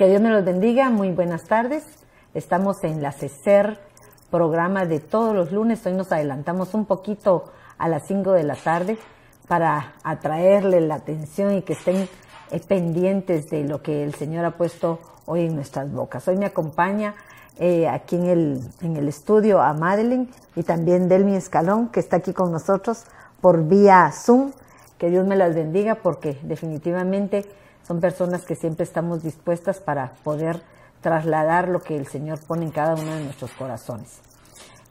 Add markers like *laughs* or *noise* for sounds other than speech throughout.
Que Dios me los bendiga, muy buenas tardes. Estamos en la CECER, programa de todos los lunes. Hoy nos adelantamos un poquito a las 5 de la tarde para atraerle la atención y que estén eh, pendientes de lo que el Señor ha puesto hoy en nuestras bocas. Hoy me acompaña eh, aquí en el, en el estudio a Madeline y también Delmi Escalón, que está aquí con nosotros por vía Zoom. Que Dios me las bendiga porque definitivamente son personas que siempre estamos dispuestas para poder trasladar lo que el Señor pone en cada uno de nuestros corazones.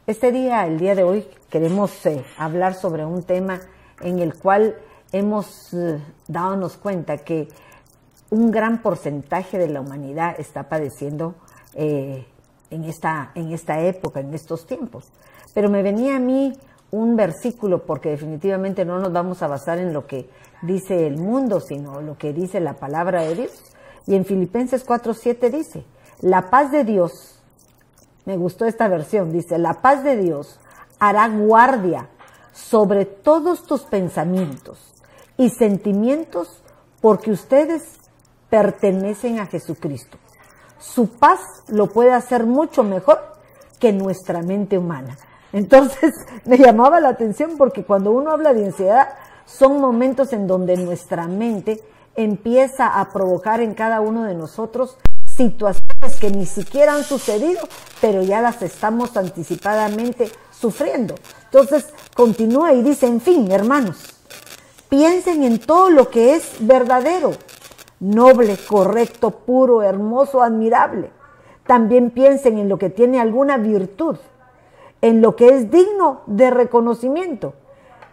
Este día, el día de hoy, queremos eh, hablar sobre un tema en el cual hemos eh, dadonos cuenta que un gran porcentaje de la humanidad está padeciendo eh, en, esta, en esta época, en estos tiempos. Pero me venía a mí un versículo, porque definitivamente no nos vamos a basar en lo que dice el mundo, sino lo que dice la palabra de Dios. Y en Filipenses 4:7 dice, la paz de Dios, me gustó esta versión, dice, la paz de Dios hará guardia sobre todos tus pensamientos y sentimientos porque ustedes pertenecen a Jesucristo. Su paz lo puede hacer mucho mejor que nuestra mente humana. Entonces *laughs* me llamaba la atención porque cuando uno habla de ansiedad, son momentos en donde nuestra mente empieza a provocar en cada uno de nosotros situaciones que ni siquiera han sucedido, pero ya las estamos anticipadamente sufriendo. Entonces continúa y dice, en fin, hermanos, piensen en todo lo que es verdadero, noble, correcto, puro, hermoso, admirable. También piensen en lo que tiene alguna virtud, en lo que es digno de reconocimiento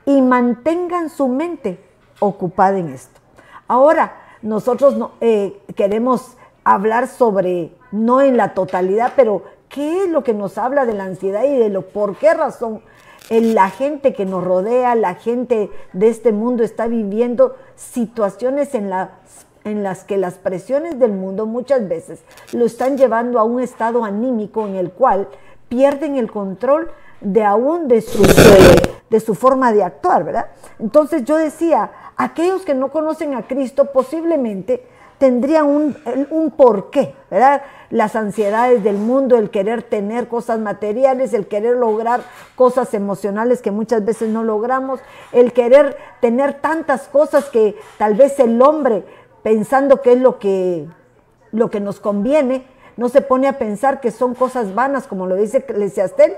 y mantengan su mente ocupada en esto. Ahora, nosotros no, eh, queremos hablar sobre, no en la totalidad, pero qué es lo que nos habla de la ansiedad y de lo por qué razón la gente que nos rodea, la gente de este mundo está viviendo situaciones en las, en las que las presiones del mundo muchas veces lo están llevando a un estado anímico en el cual pierden el control de aún de su, de, su forma de actuar, ¿verdad? Entonces yo decía, aquellos que no conocen a Cristo posiblemente tendrían un, un porqué, ¿verdad? Las ansiedades del mundo, el querer tener cosas materiales, el querer lograr cosas emocionales que muchas veces no logramos, el querer tener tantas cosas que tal vez el hombre, pensando que es lo que, lo que nos conviene, no se pone a pensar que son cosas vanas, como lo dice Eclesiastés,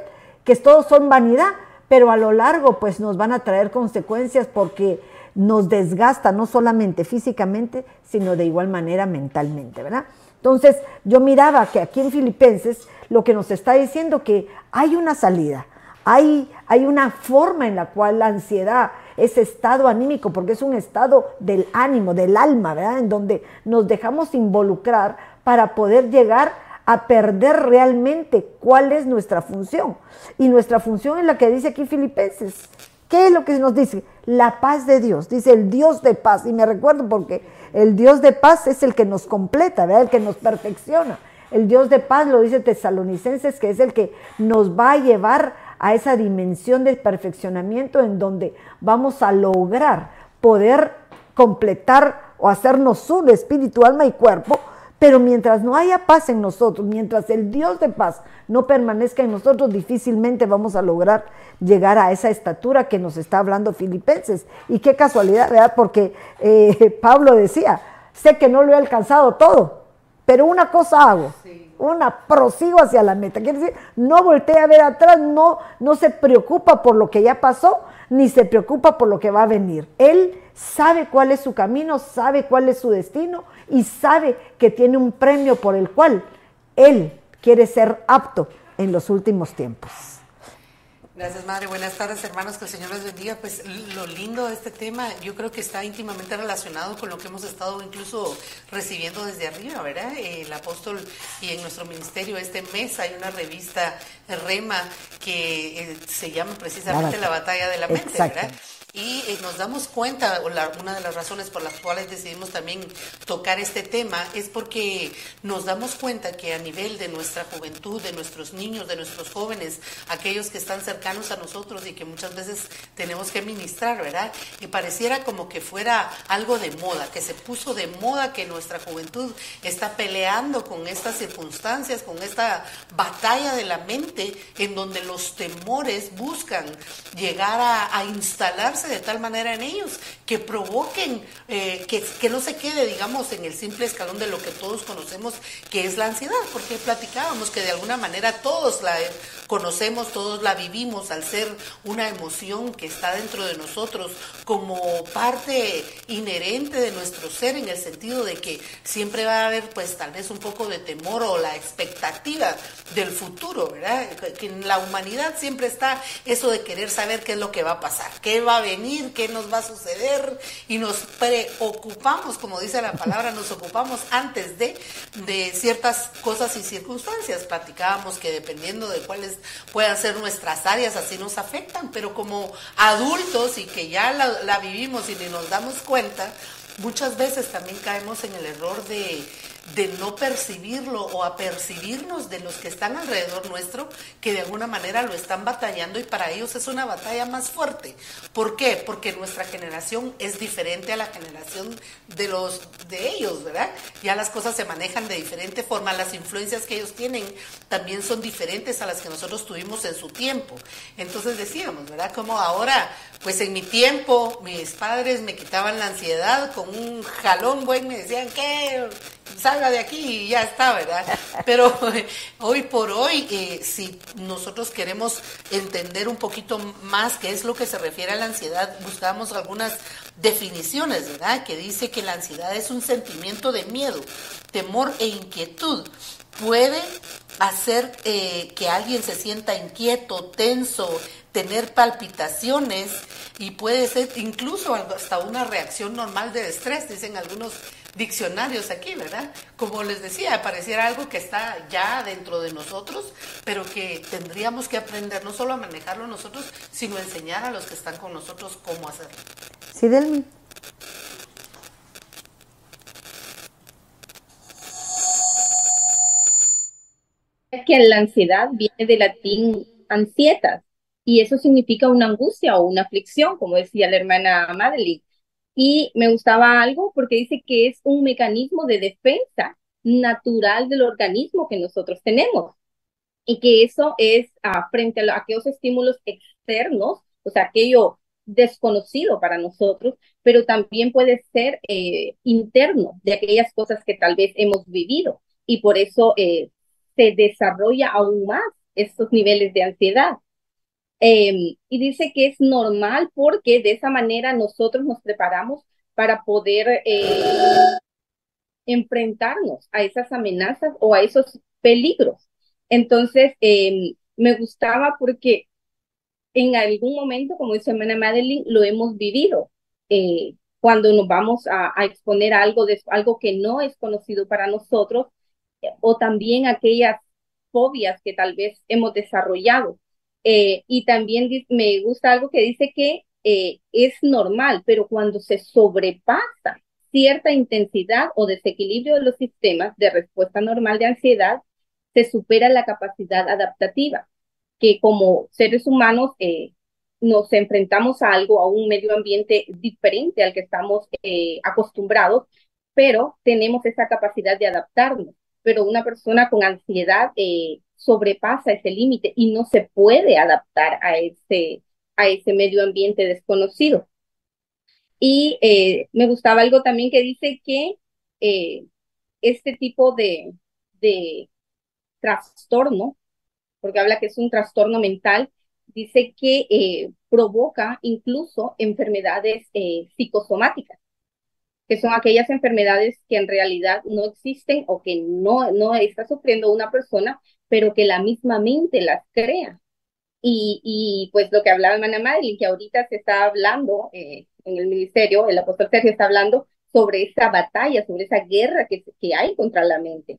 que todos son vanidad, pero a lo largo pues nos van a traer consecuencias porque nos desgasta no solamente físicamente, sino de igual manera mentalmente, ¿verdad? Entonces yo miraba que aquí en Filipenses lo que nos está diciendo que hay una salida, hay, hay una forma en la cual la ansiedad, ese estado anímico, porque es un estado del ánimo, del alma, ¿verdad? En donde nos dejamos involucrar para poder llegar a perder realmente cuál es nuestra función. Y nuestra función es la que dice aquí Filipenses. ¿Qué es lo que nos dice? La paz de Dios. Dice el Dios de paz. Y me recuerdo porque el Dios de paz es el que nos completa, ¿verdad? el que nos perfecciona. El Dios de paz lo dice Tesalonicenses, que es el que nos va a llevar a esa dimensión de perfeccionamiento en donde vamos a lograr poder completar o hacernos uno, espíritu, alma y cuerpo, pero mientras no haya paz en nosotros, mientras el Dios de paz no permanezca en nosotros, difícilmente vamos a lograr llegar a esa estatura que nos está hablando Filipenses. Y qué casualidad, ¿verdad? Porque eh, *laughs* Pablo decía, sé que no lo he alcanzado todo, pero una cosa hago, una prosigo hacia la meta. Quiere decir, no voltea a ver atrás, no, no se preocupa por lo que ya pasó, ni se preocupa por lo que va a venir. Él sabe cuál es su camino, sabe cuál es su destino y sabe que tiene un premio por el cual él quiere ser apto en los últimos tiempos. Gracias, Madre. Buenas tardes, hermanos. Que el Señor les bendiga. Pues lo lindo de este tema, yo creo que está íntimamente relacionado con lo que hemos estado incluso recibiendo desde arriba, ¿verdad? El apóstol y en nuestro ministerio este mes hay una revista Rema que eh, se llama precisamente La batalla de la mente, ¿verdad? Y eh, nos damos cuenta, o una de las razones por las cuales decidimos también tocar este tema es porque nos damos cuenta que a nivel de nuestra juventud, de nuestros niños, de nuestros jóvenes, aquellos que están cercanos a nosotros y que muchas veces tenemos que ministrar, ¿verdad? Y pareciera como que fuera algo de moda, que se puso de moda que nuestra juventud está peleando con estas circunstancias, con esta batalla de la mente en donde los temores buscan llegar a, instalarse de tal manera en ellos que provoquen eh, que, que, no se quede, digamos, en el simple escalón de lo que todos conocemos, que es la ansiedad, porque platicábamos que de alguna manera todos la conocemos, todos la vivimos al ser una emoción que está dentro de nosotros como parte inherente de nuestro ser en el sentido de que siempre va a haber pues tal vez un poco de temor o la expectativa del futuro, ¿verdad? Que en la humanidad siempre está eso de querer saber qué es lo que va a pasar, qué va a venir, qué nos va a suceder y nos preocupamos, como dice la palabra, nos ocupamos antes de, de ciertas cosas y circunstancias. Platicábamos que dependiendo de cuáles puedan ser nuestras áreas, así nos afectan, pero como adultos y que ya la, la vivimos y ni nos damos cuenta, muchas veces también caemos en el error de de no percibirlo o a percibirnos de los que están alrededor nuestro, que de alguna manera lo están batallando y para ellos es una batalla más fuerte. ¿Por qué? Porque nuestra generación es diferente a la generación de los de ellos, ¿verdad? Ya las cosas se manejan de diferente forma, las influencias que ellos tienen también son diferentes a las que nosotros tuvimos en su tiempo. Entonces decíamos, ¿verdad? Como ahora, pues en mi tiempo, mis padres me quitaban la ansiedad con un jalón buen, me decían, ¿qué? Salga de aquí y ya está, ¿verdad? Pero *laughs* hoy por hoy, eh, si nosotros queremos entender un poquito más qué es lo que se refiere a la ansiedad, buscamos algunas definiciones, ¿verdad? Que dice que la ansiedad es un sentimiento de miedo, temor e inquietud. Puede hacer eh, que alguien se sienta inquieto, tenso, tener palpitaciones y puede ser incluso hasta una reacción normal de estrés, dicen algunos diccionarios aquí, ¿verdad? Como les decía, pareciera algo que está ya dentro de nosotros, pero que tendríamos que aprender no solo a manejarlo nosotros, sino enseñar a los que están con nosotros cómo hacerlo. Sí, Delmi. Es que la ansiedad viene del latín ansietas, y eso significa una angustia o una aflicción, como decía la hermana Madeline. Y me gustaba algo porque dice que es un mecanismo de defensa natural del organismo que nosotros tenemos. Y que eso es ah, frente a, aquellos estímulos externos, o sea, aquello desconocido para nosotros, pero también puede ser eh, interno de aquellas cosas que tal vez hemos vivido. Y por eso eh, se desarrolla aún más estos niveles de ansiedad. Em, y dice que es normal porque de esa manera nosotros nos preparamos para poder eh, enfrentarnos a esas amenazas o a esos peligros. Entonces, em, me gustaba porque en algún momento, como dice hermana Madeline, lo hemos vivido. Eh, cuando nos vamos a, exponer algo, de, algo que no es conocido para nosotros, o también aquellas fobias que tal vez hemos desarrollado. Eh, y también me gusta algo que dice que eh, es normal, pero cuando se sobrepasa cierta intensidad o desequilibrio de los sistemas de respuesta normal de ansiedad, se supera la capacidad adaptativa, que como seres humanos eh, nos enfrentamos a algo, a un medio ambiente diferente al que estamos acostumbrados, pero tenemos esa capacidad de adaptarnos. Pero una persona con ansiedad sobrepasa ese límite y no se puede adaptar a ese, a ese medio ambiente desconocido. Y eh, me gustaba algo también que dice que eh, este tipo de, de trastorno, porque habla que es un trastorno mental, dice que eh, provoca incluso enfermedades psicosomáticas, que son aquellas enfermedades que en realidad no existen o que no, no está sufriendo una persona, pero que la misma mente las crea. Y, y pues lo que hablaba hermana Madeline, que ahorita se está hablando eh, en el ministerio, el apóstol Sergio está hablando sobre esa batalla, sobre esa guerra que, que hay contra la mente.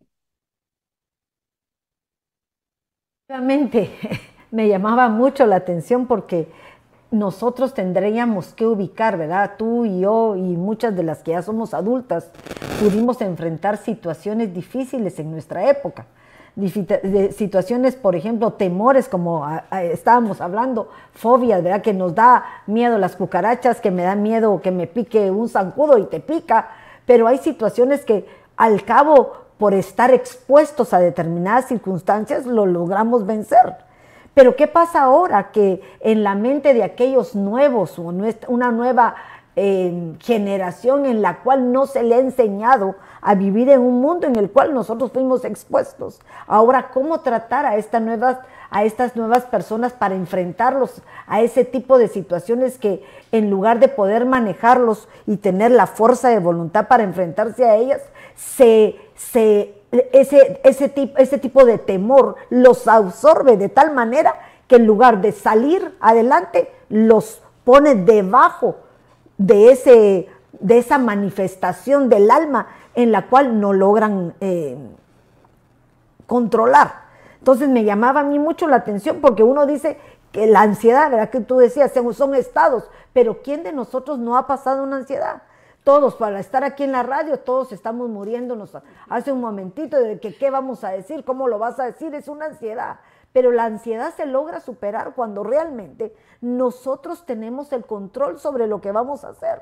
Realmente *laughs* me llamaba mucho la atención porque nosotros tendríamos que ubicar, ¿verdad? Tú y yo y muchas de las que ya somos adultas pudimos enfrentar situaciones difíciles en nuestra época. Situaciones, por ejemplo, temores, como estábamos hablando, fobias, ¿verdad? Que nos da miedo las cucarachas, que me da miedo que me pique un zancudo y te pica, pero hay situaciones que al cabo, por estar expuestos a determinadas circunstancias, lo logramos vencer. Pero ¿qué pasa ahora que en la mente de aquellos nuevos, una nueva generación en la cual no se le ha enseñado a vivir en un mundo en el cual nosotros fuimos expuestos? Ahora, ¿cómo tratar a, estas nuevas, a estas nuevas personas para enfrentarlos a ese tipo de situaciones que en lugar de poder manejarlos y tener la fuerza de voluntad para enfrentarse a ellas, se, se ese, ese, ese tipo de temor los absorbe de tal manera que en lugar de salir adelante, los pone debajo de, ese, de esa manifestación del alma en la cual no logran eh, controlar. Entonces me llamaba a mí mucho la atención porque uno dice que la ansiedad, ¿verdad? Que tú decías, son estados, pero ¿quién de nosotros no ha pasado una ansiedad? todos para estar aquí en la radio, todos estamos muriéndonos hace un momentito de que qué vamos a decir, cómo lo vas a decir, es una ansiedad. Pero la ansiedad se logra superar cuando realmente nosotros tenemos el control sobre lo que vamos a hacer.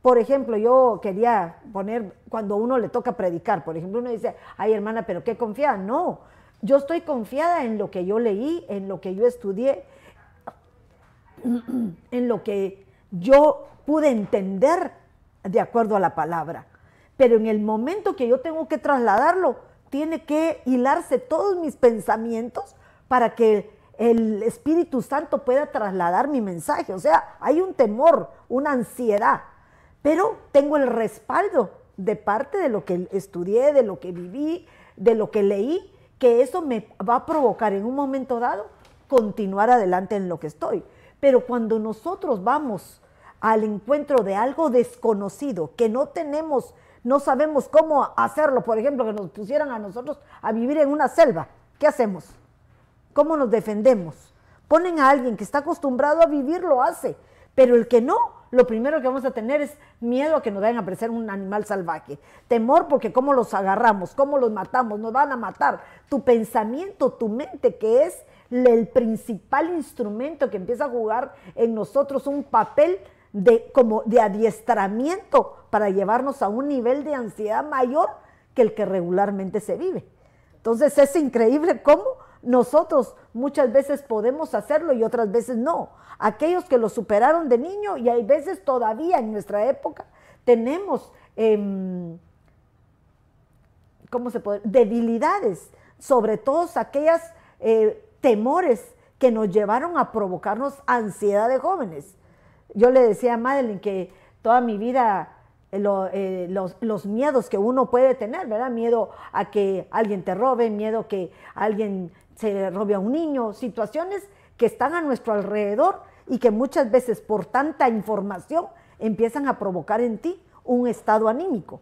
Por ejemplo, yo quería poner, cuando uno le toca predicar, por ejemplo, uno dice, ay hermana, pero qué confiada. No, yo estoy confiada en lo que yo leí, en lo que yo estudié, *clears throat* en lo que yo pude entender de acuerdo a la palabra. Pero en el momento que yo tengo que trasladarlo, tiene que hilarse todos mis pensamientos para que el Espíritu Santo pueda trasladar mi mensaje. O sea, hay un temor, una ansiedad, pero tengo el respaldo de parte de lo que estudié, de lo que viví, de lo que leí, que eso me va a provocar en un momento dado continuar adelante en lo que estoy. Pero cuando nosotros vamos al encuentro de algo desconocido, que no tenemos, no sabemos cómo hacerlo, por ejemplo, que nos pusieran a nosotros a vivir en una selva, ¿qué hacemos? ¿Cómo nos defendemos? Ponen a alguien que está acostumbrado a vivir, lo hace, pero el que no, lo primero que vamos a tener es miedo a que nos vayan a aparecer un animal salvaje. Temor porque cómo los agarramos, cómo los matamos, nos van a matar. Tu pensamiento, tu mente, que es el principal instrumento que empieza a jugar en nosotros un papel de, como de adiestramiento para llevarnos a un nivel de ansiedad mayor que el que regularmente se vive. Entonces es increíble cómo nosotros muchas veces podemos hacerlo y otras veces no. Aquellos que lo superaron de niño y hay veces todavía en nuestra época tenemos, em, ¿cómo se puede? Debilidades, sobre todo aquellas eh, temores que nos llevaron a provocarnos ansiedad de jóvenes. Yo le decía a Madeline que toda mi vida eh, eh, los, miedos que uno puede tener, ¿verdad? Miedo a que alguien te robe, miedo que alguien se robe a un niño, situaciones que están a nuestro alrededor y que muchas veces por tanta información empiezan a provocar en ti un estado anímico.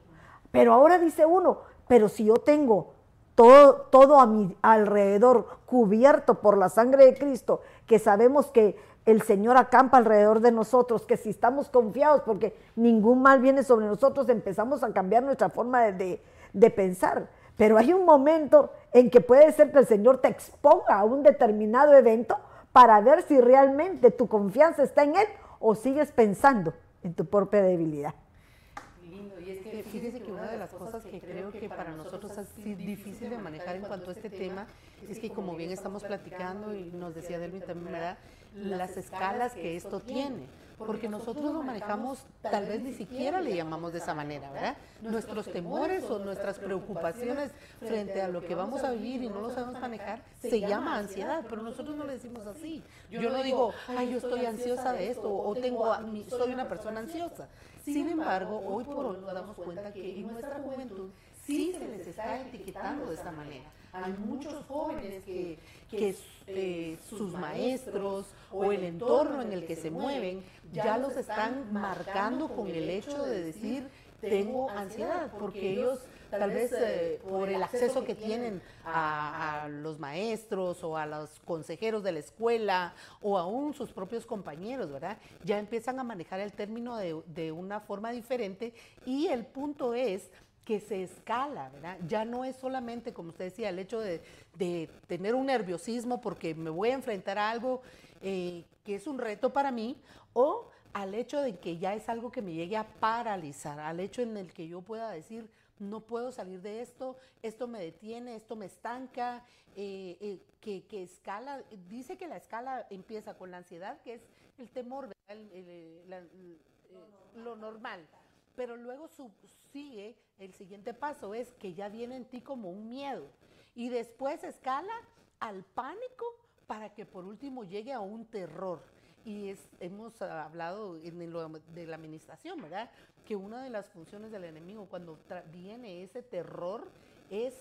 Pero ahora dice uno, pero si yo tengo todo, todo a mi alrededor cubierto por la sangre de Cristo, que sabemos que el Señor acampa alrededor de nosotros, que si estamos confiados porque ningún mal viene sobre nosotros, empezamos a cambiar nuestra forma de, pensar. Pero hay un momento en que puede ser que el Señor te exponga a un determinado evento para ver si realmente tu confianza está en Él o sigues pensando en tu propia debilidad. Lindo, y es que fíjese que una de las cosas que creo que para nosotros es difícil de manejar en cuanto a este tema es que como bien estamos platicando y nos decía Delvin también, ¿verdad? las escalas que esto tiene, porque nosotros lo manejamos, tal vez ni siquiera le llamamos de esa manera, ¿verdad? Nuestros temores o nuestras preocupaciones frente a lo que vamos a vivir y no lo sabemos manejar, se llama ansiedad, pero nosotros no le decimos así. Yo no digo, ay, yo estoy ansiosa de esto, o tengo, soy una persona ansiosa. Sin embargo, hoy por hoy nos damos cuenta que en nuestra juventud sí se les está etiquetando de esta manera. Hay muchos jóvenes que, que eh, sus maestros o el entorno en el que se mueven ya los están marcando con el hecho de decir tengo ansiedad, porque ellos tal vez eh, por el acceso que tienen a, los maestros o a los consejeros de la escuela o aún sus propios compañeros, ¿verdad? Ya empiezan a manejar el término de, de una forma diferente y el punto es que se escala, ¿verdad? Ya no es solamente, como usted decía, el hecho de, tener un nerviosismo porque me voy a enfrentar a algo eh, que es un reto para mí, o al hecho de que ya es algo que me llegue a paralizar, al hecho en el que yo pueda decir, no puedo salir de esto, esto me detiene, esto me estanca, eh, eh, que, escala, dice que la escala empieza con la ansiedad, que es el temor, lo normal pero luego sigue el siguiente paso, es que ya viene en ti como un miedo y después escala al pánico para que por último llegue a un terror. Y hemos hablado en lo de la administración, ¿verdad? Que una de las funciones del enemigo cuando viene ese terror es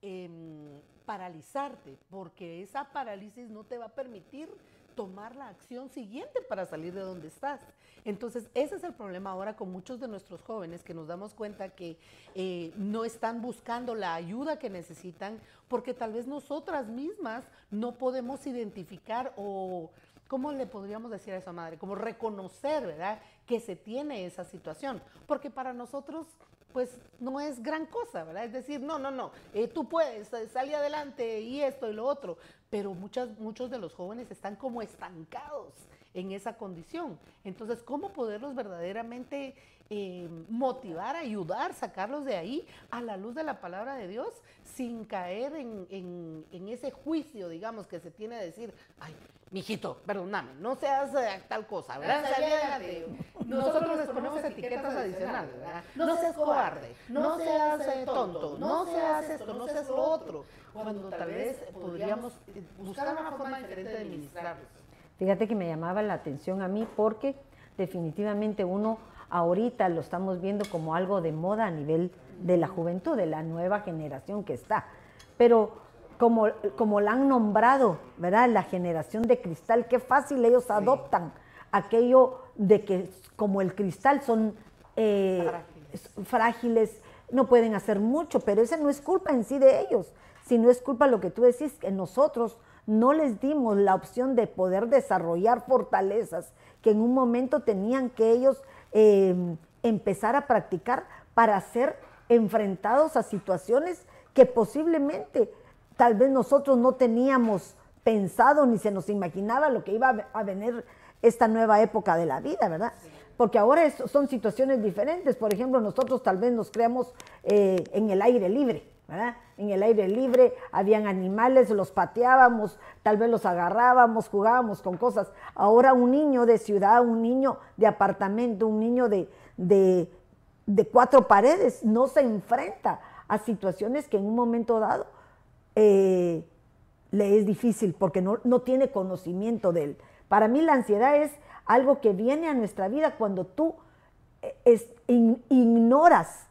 em, paralizarte, porque esa parálisis no te va a permitir tomar la acción siguiente para salir de donde estás. Entonces, ese es el problema ahora con muchos de nuestros jóvenes que nos damos cuenta que eh, no están buscando la ayuda que necesitan porque tal vez nosotras mismas no podemos identificar o, ¿cómo le podríamos decir a esa madre? Como reconocer, ¿verdad? Que se tiene esa situación. Porque para nosotros pues no es gran cosa, ¿verdad? Es decir, no, no, no, eh, tú puedes, salir adelante y esto y lo otro, pero muchas, muchos de los jóvenes están como estancados en esa condición. Entonces, ¿cómo poderlos verdaderamente eh, motivar, ayudar, sacarlos de ahí a la luz de la palabra de Dios sin caer en, ese juicio, digamos, que se tiene a decir, ay, mijito, perdóname, no seas eh, tal cosa, ¿verdad? Nosotros les ponemos etiquetas adicionales, ¿verdad? No seas cobarde, no seas eh, tonto, no seas esto, no seas lo otro, cuando tal vez podríamos buscar una forma diferente de administrarlos. Fíjate que me llamaba la atención a mí porque definitivamente uno ahorita lo estamos viendo como algo de moda a nivel de la juventud, de la nueva generación que está. Pero como, como la han nombrado, ¿verdad? La generación de cristal, qué fácil ellos adoptan aquello de que como el cristal son eh, frágiles. no pueden hacer mucho, pero esa no es culpa en sí de ellos, sino es culpa lo que tú decís, que nosotros no les dimos la opción de poder desarrollar fortalezas que en un momento tenían que ellos em, empezar a practicar para ser enfrentados a situaciones que posiblemente tal vez nosotros no teníamos pensado ni se nos imaginaba lo que iba a venir esta nueva época de la vida, ¿verdad? Porque ahora son situaciones diferentes. Por ejemplo, nosotros tal vez nos creamos eh, en el aire libre en el aire libre, habían animales, los pateábamos, tal vez los agarrábamos, jugábamos con cosas. Ahora un niño de ciudad, un niño de apartamento, un niño de, de, cuatro paredes, no se enfrenta a situaciones que en un momento dado eh, le es difícil porque no, no tiene conocimiento de él. Para mí la ansiedad es algo que viene a nuestra vida cuando tú eh, ignoras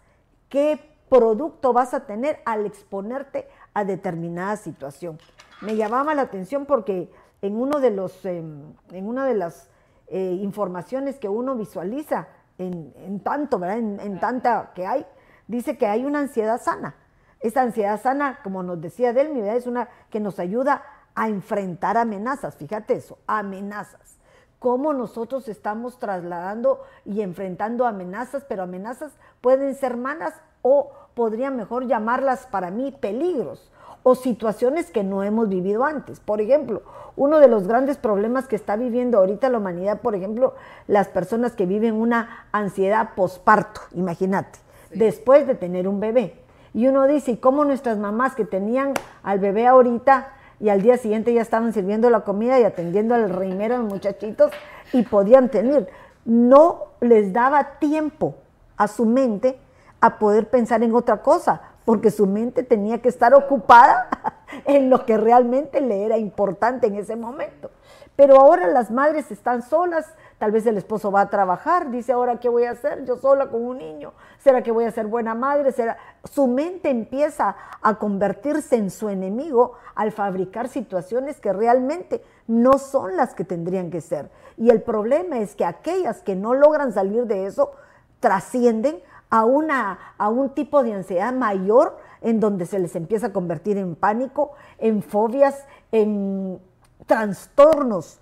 qué producto vas a tener al exponerte a determinada situación. Me llamaba la atención porque en uno de los, em, en una de las eh, informaciones que uno visualiza en, tanto, ¿verdad? En, tanta que hay, dice que hay una ansiedad sana. Esta ansiedad sana, como nos decía Delmi, es una que nos ayuda a enfrentar amenazas. Fíjate eso, amenazas. Cómo nosotros estamos trasladando y enfrentando amenazas, pero amenazas pueden ser malas o podría mejor llamarlas para mí peligros o situaciones que no hemos vivido antes. Por ejemplo, uno de los grandes problemas que está viviendo ahorita la humanidad, por ejemplo, las personas que viven una ansiedad posparto, imagínate, después de tener un bebé. Y uno dice, ¿y cómo nuestras mamás que tenían al bebé ahorita y al día siguiente ya estaban sirviendo la comida y atendiendo al reimero a los muchachitos y podían tener? No les daba tiempo a su mente a poder pensar en otra cosa, porque su mente tenía que estar ocupada *laughs* en lo que realmente le era importante en ese momento. Pero ahora las madres están solas, tal vez el esposo va a trabajar, dice ahora qué voy a hacer yo sola con un niño, será que voy a ser buena madre, será su mente empieza a convertirse en su enemigo al fabricar situaciones que realmente no son las que tendrían que ser. Y el problema es que aquellas que no logran salir de eso trascienden a, una, a un tipo de ansiedad mayor en donde se les empieza a convertir en pánico, en fobias, en trastornos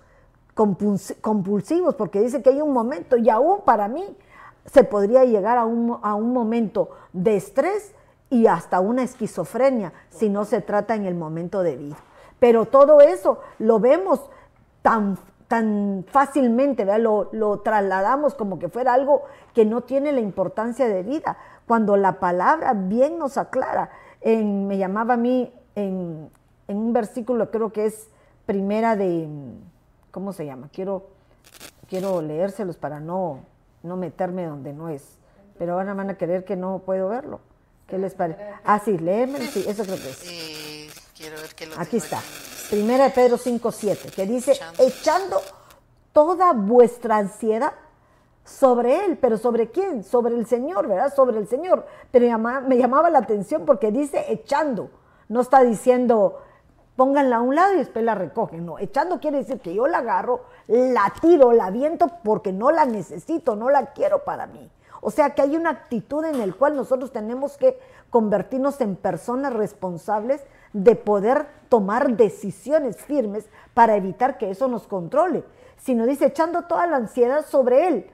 compulsivos, porque dice que hay un momento, y aún para mí, se podría llegar a un, a un momento de estrés y hasta una esquizofrenia si no se trata en el momento debido. Pero todo eso lo vemos tan, tan fácilmente, Lo, lo, trasladamos como que fuera algo que no tiene la importancia de vida, cuando la palabra bien nos aclara. En, me llamaba a mí en, en, un versículo, creo que es primera de, ¿cómo se llama? Quiero, quiero leérselos para no, no meterme donde no es, pero ahora van a querer que no puedo verlo. ¿Qué les parece? Ah, sí, léeme, sí, eso creo que es. quiero ver qué lo Aquí está. Primera de Pedro 5.7, que dice, echando. toda vuestra ansiedad sobre Él, pero ¿sobre quién? Sobre el Señor, ¿verdad? Sobre el Señor. Pero me llamaba la atención porque dice echando, no está diciendo pónganla a un lado y después la recogen. No, echando quiere decir que yo la agarro, la tiro, la viento porque no la necesito, no la quiero para mí. O sea que hay una actitud en la cual nosotros tenemos que convertirnos en personas responsables de poder tomar decisiones firmes para evitar que eso nos controle, sino dice echando toda la ansiedad sobre Él,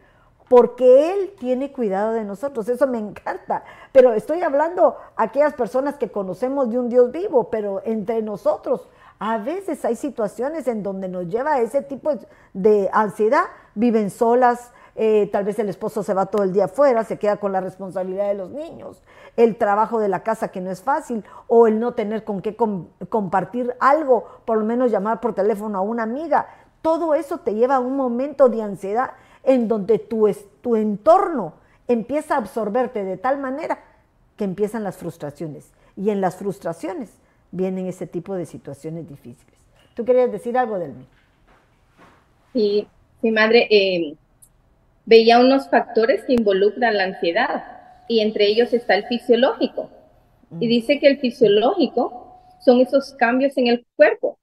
porque Él tiene cuidado de nosotros. Eso me encanta. Pero estoy hablando a aquellas personas que conocemos de un Dios vivo, pero entre nosotros a veces hay situaciones en donde nos lleva a ese tipo de ansiedad, viven solas, eh, tal vez el esposo se va todo el día afuera, se queda con la responsabilidad de los niños, el trabajo de la casa que no es fácil, o el no tener con qué compartir algo, por lo menos llamar por teléfono a una amiga. Todo eso te lleva a un momento de ansiedad en donde tu, tu entorno empieza a absorberte de tal manera que empiezan las frustraciones. Y en las frustraciones vienen ese tipo de situaciones difíciles. ¿Tú querías decir algo, Delmi? Sí, sí, madre. Eh, veía unos factores que involucran la ansiedad y entre ellos está el fisiológico. Y mm. dice que el fisiológico son esos cambios en el cuerpo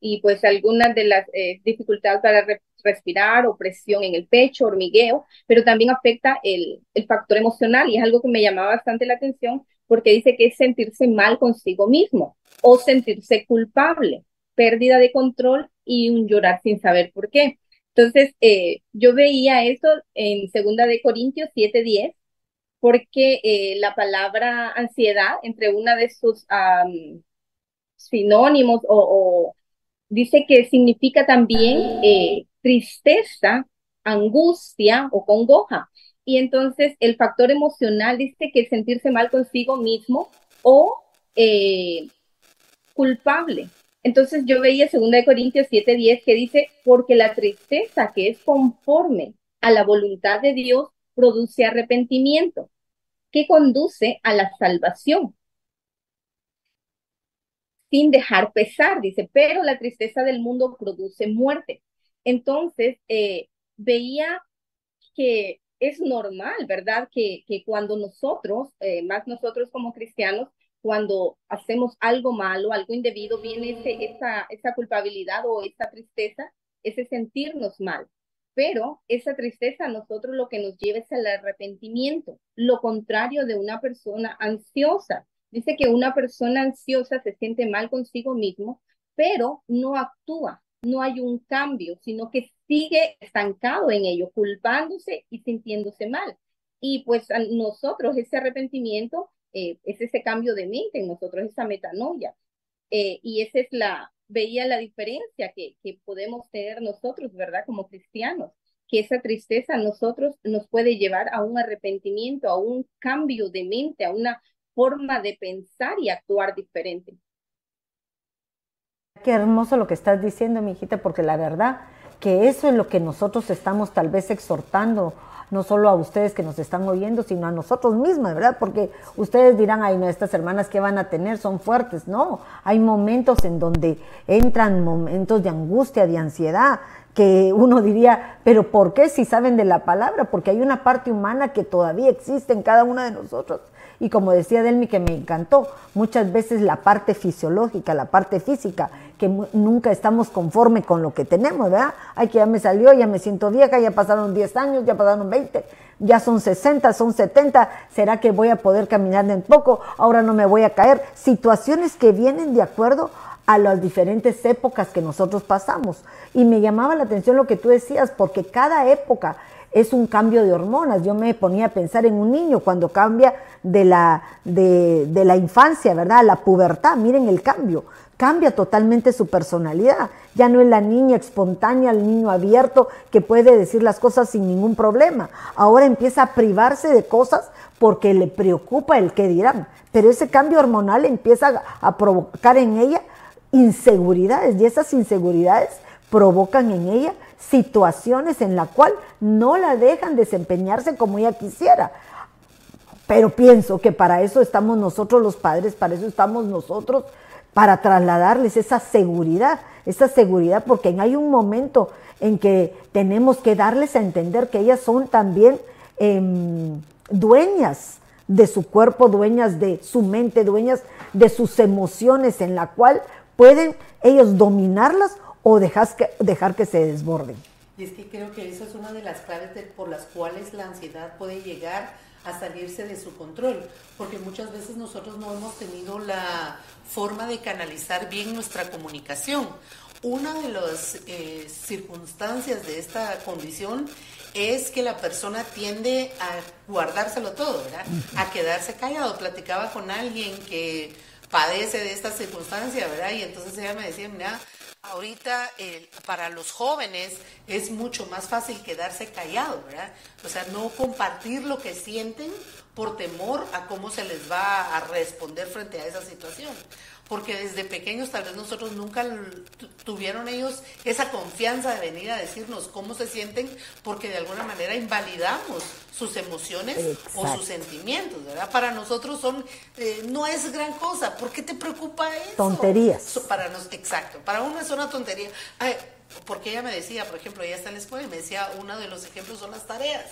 y pues algunas de las eh, dificultades para respirar o presión en el pecho, hormigueo, pero también afecta el, el factor emocional y es algo que me llamaba bastante la atención porque dice que es sentirse mal consigo mismo o sentirse culpable, pérdida de control y un llorar sin saber por qué. Entonces, eh, yo veía esto en segunda de Corintios 7:10, porque eh, la palabra ansiedad, entre una de sus sinónimos o, dice que significa también eh, tristeza, angustia o congoja. Y entonces el factor emocional dice que sentirse mal consigo mismo o culpable. Entonces yo veía 2 Corintios 7:10 que dice, porque la tristeza que es conforme a la voluntad de Dios produce arrepentimiento, que conduce a la salvación. Sin dejar pesar, dice, pero la tristeza del mundo produce muerte. Entonces, eh, veía que es normal, ¿verdad? Que, que cuando nosotros, eh, más nosotros como cristianos, cuando hacemos algo malo, algo indebido, viene ese, esa, esa culpabilidad o esa tristeza, ese sentirnos mal. Pero esa tristeza a nosotros lo que nos lleva es el arrepentimiento, lo contrario de una persona ansiosa. Dice que una persona ansiosa se siente mal consigo mismo, pero no actúa, no hay un cambio, sino que sigue estancado en ello, culpándose y sintiéndose mal. Y pues a nosotros ese arrepentimiento eh, es ese cambio de mente en nosotros, esa metanoia. Eh, y esa es la, veía la diferencia que, que podemos tener nosotros, ¿verdad? Como cristianos, que esa tristeza a nosotros nos puede llevar a un arrepentimiento, a un cambio de mente, a una forma de pensar y actuar diferente. Qué hermoso lo que estás diciendo, mi hijita, porque la verdad que eso es lo que nosotros estamos tal vez exhortando no solo a ustedes que nos están oyendo, sino a nosotros mismos, ¿verdad? Porque ustedes dirán, ay, no, estas hermanas que van a tener son fuertes. No, hay momentos en donde entran momentos de angustia, de ansiedad, que uno diría, pero ¿por qué si saben de la palabra? Porque hay una parte humana que todavía existe en cada uno de nosotros. Y como decía Delmi, que me encantó, muchas veces la parte fisiológica, la parte física, que nunca estamos conforme con lo que tenemos, ¿verdad? Ay, que ya me salió, ya me siento vieja, ya pasaron 10 años, ya pasaron 20, ya son 60, son 70, ¿será que voy a poder caminar de poco? Ahora no me voy a caer. Situaciones que vienen de acuerdo a las diferentes épocas que nosotros pasamos. Y me llamaba la atención lo que tú decías, porque cada época es un cambio de hormonas. Yo me ponía a pensar en un niño cuando cambia de la, de, de la infancia, ¿verdad? A la pubertad, miren el cambio. Cambia totalmente su personalidad. Ya no es la niña espontánea, el niño abierto que puede decir las cosas sin ningún problema. Ahora empieza a privarse de cosas porque le preocupa el que dirán. Pero ese cambio hormonal empieza a provocar en ella inseguridades y esas inseguridades provocan en ella situaciones en la cual no la dejan desempeñarse como ella quisiera. Pero pienso que para eso estamos nosotros los padres, para eso estamos nosotros, para trasladarles esa seguridad, esa seguridad, porque hay un momento en que tenemos que darles a entender que ellas son también em, dueñas de su cuerpo, dueñas de su mente, dueñas de sus emociones, en la cual pueden ellos dominarlas o dejar que, dejar que se desborden. Y es que creo que eso es una de las claves por las cuales la ansiedad puede llegar a salirse de su control, porque muchas veces nosotros no hemos tenido la forma de canalizar bien nuestra comunicación. Una de las eh, circunstancias de esta condición es que la persona tiende a guardárselo todo, ¿verdad? A quedarse callado. Platicaba con alguien que padece de esta circunstancia, ¿verdad? Y entonces ella me decía, mira, ahorita para los jóvenes es mucho más fácil quedarse callado, ¿verdad? O sea, no compartir lo que sienten por temor a cómo se les va a responder frente a esa situación porque desde pequeños tal vez nosotros nunca tuvieron ellos esa confianza de venir a decirnos cómo se sienten, porque de alguna manera invalidamos sus emociones o sus sentimientos, ¿verdad? Para nosotros son, eh, no es gran cosa, ¿por qué te preocupa eso? Tonterías. para nos, exacto, para uno es una tontería. Ay, porque ella me decía, por ejemplo, ella está en la escuela y me decía, uno de los ejemplos son las tareas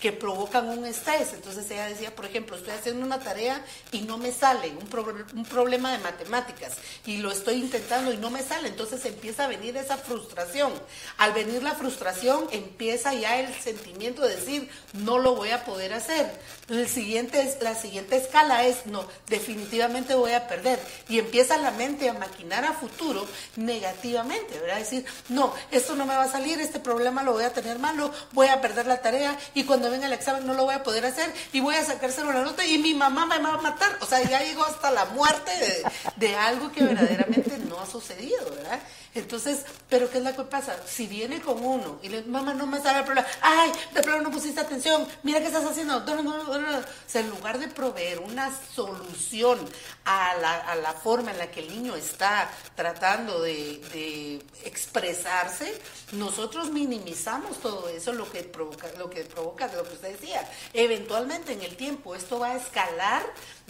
que provocan un estrés. Entonces ella decía, por ejemplo, estoy haciendo una tarea y no me sale, un, un problema de matemáticas, y lo estoy intentando y no me sale. Entonces empieza a venir esa frustración. Al venir la frustración, empieza ya el sentimiento de decir, no lo voy a poder hacer. El siguiente, la siguiente escala es, no, definitivamente voy a perder. Y empieza la mente a maquinar a futuro negativamente, ¿verdad? Decir, no, esto no me va a salir, este problema lo voy a tener malo, voy a perder la tarea y cuando venga el examen no lo voy a poder hacer y voy a sacárselo la nota y mi mamá me va a matar. O sea, ya llegó hasta la muerte de, de algo que verdaderamente no ha sucedido, ¿verdad? Entonces, ¿pero qué es lo que pasa? Si viene con uno y le mamá, no me sabe el problema, ay, de pronto no pusiste atención, mira qué estás haciendo. O sea, en lugar de proveer una solución a la, a la forma en la que el niño está tratando de, de, expresarse, nosotros minimizamos todo eso, lo que provoca, lo que provoca, lo que usted decía. Eventualmente en el tiempo esto va a escalar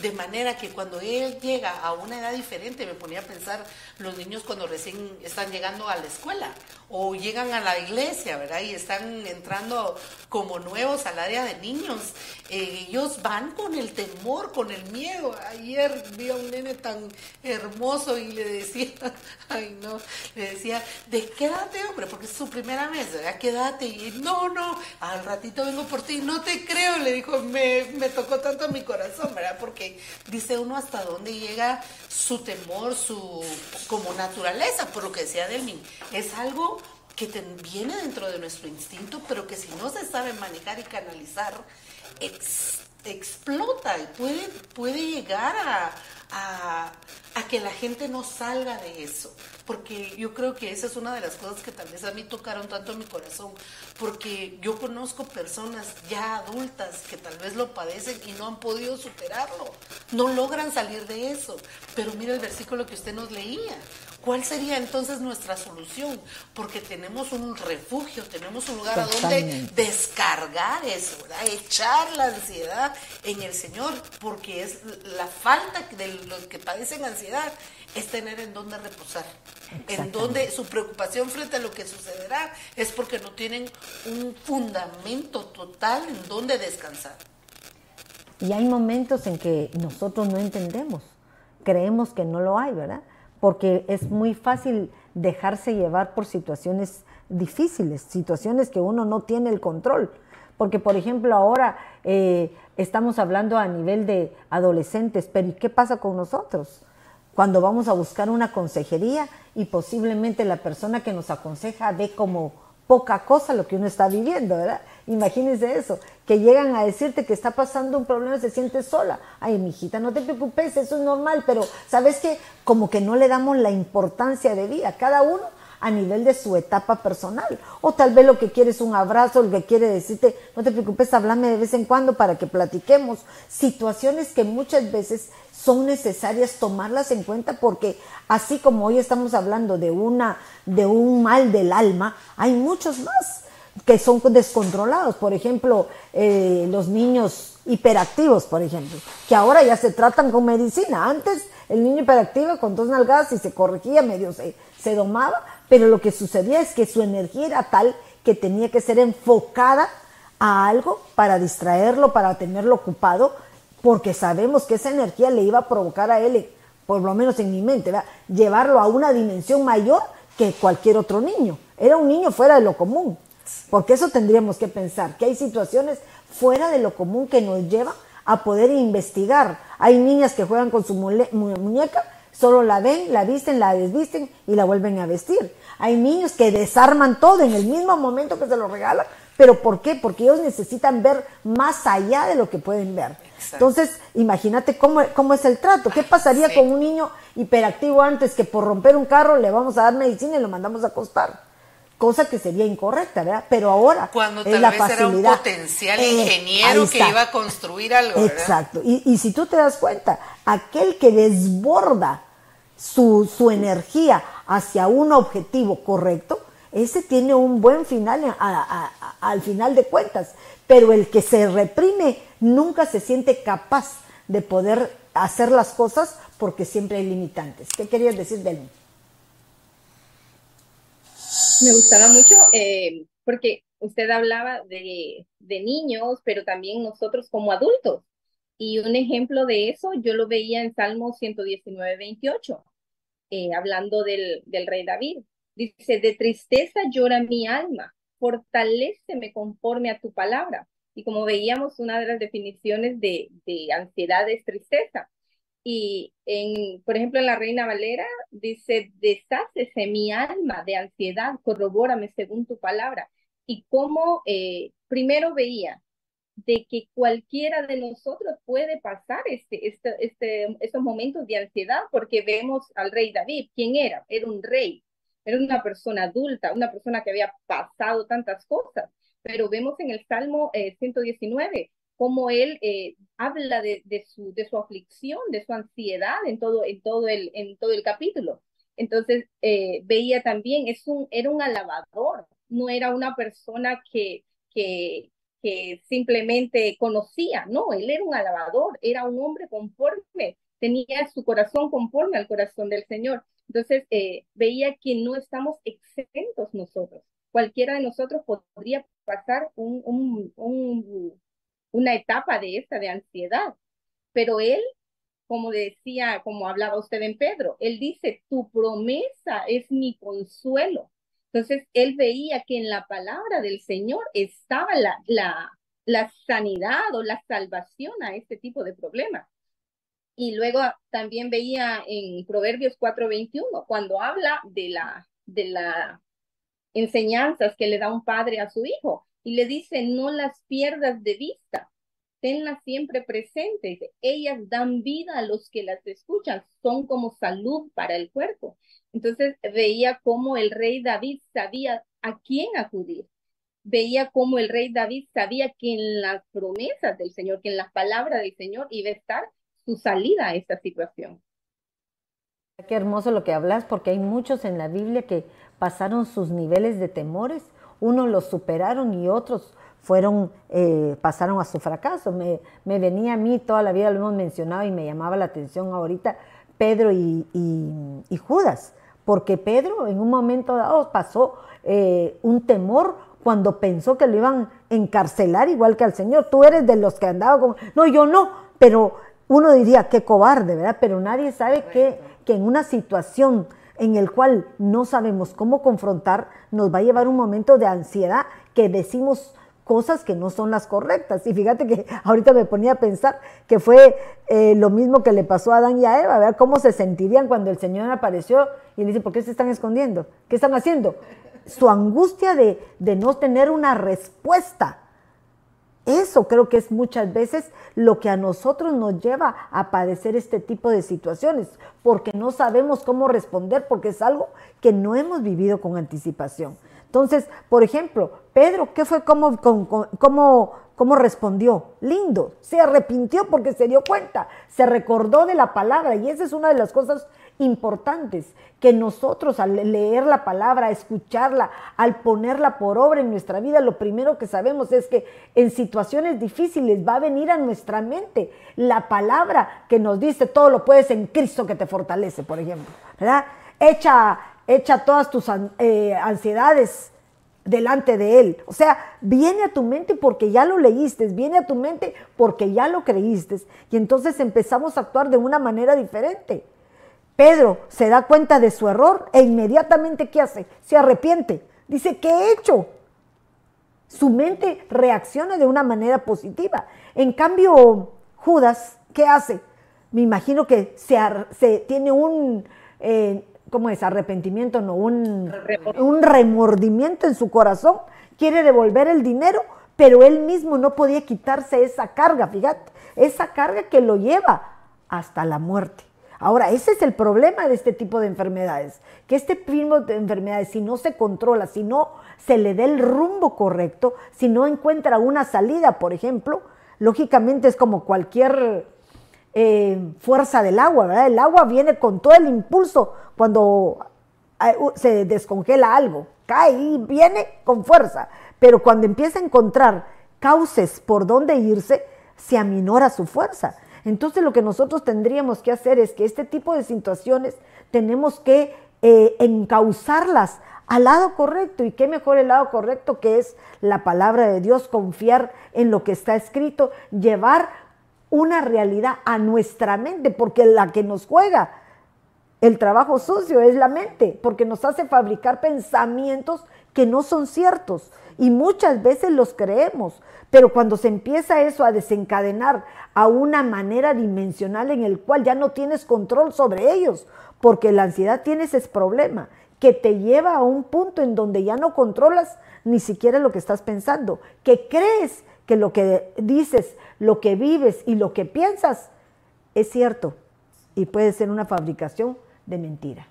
de manera que cuando él llega a una edad diferente, me ponía a pensar los niños cuando recién están llegando a la escuela o llegan a la iglesia, ¿verdad? Y están entrando como nuevos al área de niños. Eh, ellos van con el temor, con el miedo. Ayer vi a un nene tan hermoso y le decía, *laughs* ay no, le decía, de quédate hombre, porque es su primera vez, ¿verdad? Quédate. Y no, no, al ratito vengo por ti, no te creo, le dijo, me, me tocó tanto mi corazón, ¿verdad? Porque dice uno hasta dónde llega su temor, su como naturaleza, por lo que decía Delmin, es algo que viene dentro de nuestro instinto, pero que si no se sabe manejar y canalizar, explota y puede, puede llegar a, a, que la gente no salga de eso. Porque yo creo que esa es una de las cosas que tal vez a mí tocaron tanto mi corazón. Porque yo conozco personas ya adultas que tal vez lo padecen y no han podido superarlo. No logran salir de eso. Pero mira el versículo que usted nos leía. ¿Cuál sería entonces nuestra solución? Porque tenemos un refugio, tenemos un lugar a donde descargar eso, ¿verdad? echar la ansiedad en el Señor, porque es la falta de los que padecen ansiedad es tener en dónde reposar, en donde su preocupación frente a lo que sucederá es porque no tienen un fundamento total en donde descansar. Y hay momentos en que nosotros no entendemos, creemos que no lo hay, ¿verdad? Porque es muy fácil dejarse llevar por situaciones difíciles, situaciones que uno no tiene el control. Porque, por ejemplo, ahora eh, estamos hablando a nivel de adolescentes, pero ¿y qué pasa con nosotros? Cuando vamos a buscar una consejería y posiblemente la persona que nos aconseja ve como poca cosa lo que uno está viviendo, ¿verdad? Imagínense eso, que llegan a decirte que está pasando un problema se siente sola. Ay, mijita, no te preocupes, eso es normal, pero ¿sabes qué? Como que no le damos la importancia de vida. Cada uno a nivel de su etapa personal. O tal vez lo que quiere es un abrazo, lo que quiere decirte, no te preocupes, háblame de vez en cuando para que platiquemos. Situaciones que muchas veces son necesarias tomarlas en cuenta porque así como hoy estamos hablando de una de un mal del alma, hay muchos más que son descontrolados. Por ejemplo, eh, los niños hiperactivos, por ejemplo, que ahora ya se tratan con medicina. Antes el niño hiperactivo con dos nalgadas y se corregía, medio se, se domaba, pero lo que sucedía es que su energía era tal que tenía que ser enfocada a algo para distraerlo, para tenerlo ocupado, porque sabemos que esa energía le iba a provocar a él, por lo menos en mi mente, llevarlo a una dimensión mayor que cualquier otro niño. Era un niño fuera de lo común, porque eso tendríamos que pensar, que hay situaciones fuera de lo común que nos llevan a poder investigar. Hay niñas que juegan con su muñeca, solo la ven, la visten, la desvisten y la vuelven a vestir. Hay niños que desarman todo en el mismo momento que se lo regalan. ¿Pero por qué? Porque ellos necesitan ver más allá de lo que pueden ver. Entonces, imagínate cómo, cómo, es el trato. ¿Qué pasaría con un niño hiperactivo antes que por romper un carro le vamos a dar medicina y lo mandamos a acostar? Cosa que sería incorrecta, ¿verdad? Pero ahora Cuando tal la vez facilidad. era un potencial eh, ingeniero que iba a construir algo. ¿verdad? Exacto. Y, y si tú te das cuenta, aquel que desborda su, su energía hacia un objetivo correcto, ese tiene un buen final al final de cuentas. Pero el que se reprime nunca se siente capaz de poder hacer las cosas porque siempre hay limitantes. ¿Qué querías decir, Delmi? Me gustaba mucho eh, porque usted hablaba de, de niños, pero también nosotros como adultos. Y un ejemplo de eso yo lo veía en Salmo 119, 28 eh, hablando del, del rey David. Dice, de tristeza llora mi alma, fortaléceme conforme a tu palabra. Y como veíamos, una de las definiciones de, de ansiedad es tristeza. Y en, por ejemplo, en la Reina Valera dice, deshácese mi alma de ansiedad, corrobórame según tu palabra. Y como eh, primero veía de que cualquiera de nosotros puede pasar este, este, este, estos momentos de ansiedad, porque vemos al rey David, ¿quién era? Era un rey, era una persona adulta, una persona que había pasado tantas cosas, pero vemos en el Salmo 119 eh, cómo él eh, habla de, de, su, de su aflicción, de su ansiedad en todo, en todo, el, en todo el capítulo. Entonces, eh, veía también, es un, era un alabador, no era una persona que, que, que simplemente conocía, no, él era un alabador, era un hombre conforme, tenía su corazón conforme al corazón del Señor. Entonces eh, veía que no estamos exentos nosotros. Cualquiera de nosotros podría pasar un, un, un, una etapa de esta, de ansiedad, pero él, como decía, como hablaba usted en Pedro, él dice, tu promesa es mi consuelo. Entonces, él veía que en la palabra del Señor estaba la, la, la sanidad o la salvación a este tipo de problemas. Y luego también veía en Proverbios 4:21, cuando habla de la, de la enseñanzas que le da un padre a su hijo, y le dice, no las pierdas de vista, tenlas siempre presentes. Ellas dan vida a los que las escuchan, son como salud para el cuerpo. Entonces veía cómo el rey David sabía a quién acudir. Veía cómo el rey David sabía que en las promesas del Señor, que en las palabras del Señor iba a estar su salida a esta situación. Qué hermoso lo que hablas, porque hay muchos en la Biblia que pasaron sus niveles de temores, unos los superaron y otros fueron, eh, pasaron a su fracaso. Me, venía a mí, toda la vida lo hemos mencionado y me llamaba la atención ahorita Pedro y, Judas, porque Pedro en un momento dado pasó eh, un temor cuando pensó que lo iban a encarcelar igual que al Señor. Tú eres de los que andaba con... No, yo no, pero uno diría, qué cobarde, ¿verdad? Pero nadie sabe que, que en una situación en el cual no sabemos cómo confrontar, nos va a llevar un momento de ansiedad que decimos cosas que no son las correctas. Y fíjate que *laughs* ahorita me ponía a pensar que fue eh, lo mismo que le pasó a Adán y a Eva, ver cómo se sentirían cuando el Señor apareció y le dice, ¿por qué se están escondiendo? ¿Qué están haciendo? Su angustia de, de no tener una respuesta. Eso creo que es muchas veces lo que a nosotros nos lleva a padecer este tipo de situaciones, porque no sabemos cómo responder, porque es algo que no hemos vivido con anticipación. Entonces, por ejemplo, Pedro, ¿qué fue cómo, cómo, cómo respondió? Lindo, se arrepintió porque se dio cuenta, se recordó de la palabra y esa es una de las cosas importantes, que nosotros al leer la palabra, escucharla, al ponerla por obra en nuestra vida, lo primero que sabemos es que en situaciones difíciles va a venir a nuestra mente la palabra que nos dice todo lo puedes en Cristo que te fortalece, por ejemplo, ¿verdad? Echa echa todas tus eh, ansiedades delante de Él. O sea, viene a tu mente porque ya lo leíste, viene a tu mente porque ya lo creíste. Y entonces empezamos a actuar de una manera diferente. Pedro se da cuenta de su error e inmediatamente ¿qué hace? Se arrepiente. Dice, ¿qué he hecho? Su mente reacciona de una manera positiva. En cambio, Judas, ¿qué hace? Me imagino que se, tiene un, eh, ¿cómo es? Arrepentimiento, no, un, un remordimiento en su corazón. Quiere devolver el dinero, pero él mismo no podía quitarse esa carga, fíjate, esa carga que lo lleva hasta la muerte. Ahora, ese es el problema de este tipo de enfermedades, que este tipo de enfermedades, si no se controla, si no se le da el rumbo correcto, si no encuentra una salida, por ejemplo, lógicamente es como cualquier eh, fuerza del agua, ¿verdad? El agua viene con todo el impulso cuando se descongela algo, cae y viene con fuerza, pero cuando empieza a encontrar cauces por donde irse, se aminora su fuerza. Entonces lo que nosotros tendríamos que hacer es que este tipo de situaciones tenemos que eh, encauzarlas al lado correcto. ¿Y qué mejor el lado correcto que es la palabra de Dios, confiar en lo que está escrito, llevar una realidad a nuestra mente, porque la que nos juega el trabajo sucio es la mente, porque nos hace fabricar pensamientos que no son ciertos y muchas veces los creemos, pero cuando se empieza eso a desencadenar a una manera dimensional en el cual ya no tienes control sobre ellos, porque la ansiedad tiene ese problema que te lleva a un punto en donde ya no controlas ni siquiera lo que estás pensando, que crees que lo que dices, lo que vives y lo que piensas es cierto y puede ser una fabricación de mentira.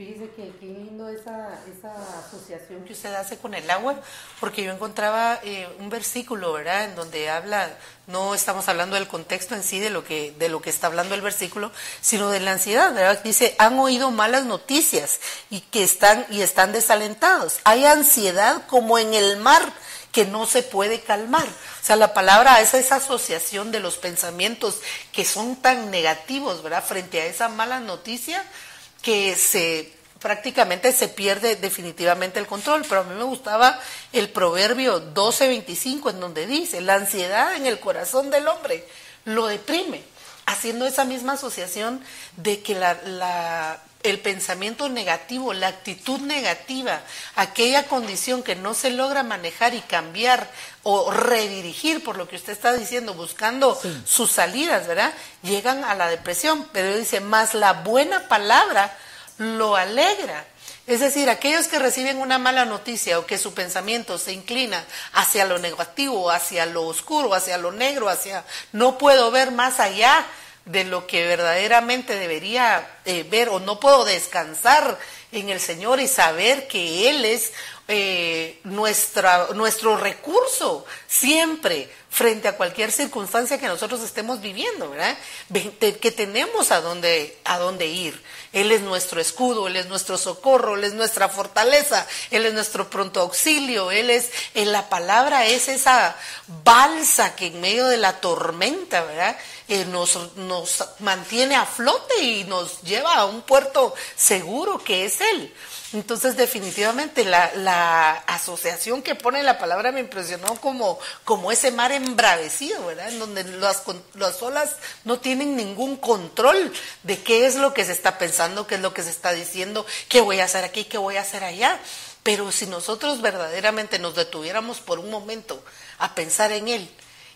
Fíjese que qué lindo esa, esa, asociación que usted hace con el agua, porque yo encontraba eh, un versículo, ¿verdad?, en donde habla, no estamos hablando del contexto en sí de lo que, de lo que está hablando el versículo, sino de la ansiedad, ¿verdad? Dice, han oído malas noticias y que están, y están desalentados. Hay ansiedad como en el mar que no se puede calmar. O sea, la palabra es esa asociación de los pensamientos que son tan negativos, ¿verdad? Frente a esa mala noticia que se prácticamente se pierde definitivamente el control. Pero a mí me gustaba el proverbio 12:25 en donde dice, la ansiedad en el corazón del hombre lo deprime, haciendo esa misma asociación de que la, la el pensamiento negativo, la actitud negativa, aquella condición que no se logra manejar y cambiar o redirigir por lo que usted está diciendo, buscando sus salidas, ¿verdad? Llegan a la depresión, pero dice, más la buena palabra lo alegra. Es decir, aquellos que reciben una mala noticia o que su pensamiento se inclina hacia lo negativo, hacia lo oscuro, hacia lo negro, hacia no puedo ver más allá, de lo que verdaderamente debería eh, ver o no puedo descansar en el Señor y saber que Él es eh, nuestra, nuestro recurso siempre frente a cualquier circunstancia que nosotros estemos viviendo, ¿verdad? Que tenemos a dónde, a dónde ir. Él es nuestro escudo, Él es nuestro socorro, Él es nuestra fortaleza, Él es nuestro pronto auxilio, Él es, en la palabra es esa balsa que en medio de la tormenta, ¿verdad? Eh, nos, nos mantiene a flote y nos lleva a un puerto seguro que es Él. Entonces, definitivamente, la, asociación que pone la palabra me impresionó como, como ese mar embravecido, ¿verdad? En donde las, las olas no tienen ningún control de qué es lo que se está pensando, qué es lo que se está diciendo, qué voy a hacer aquí, qué voy a hacer allá. Pero si nosotros verdaderamente nos detuviéramos por un momento a pensar en Él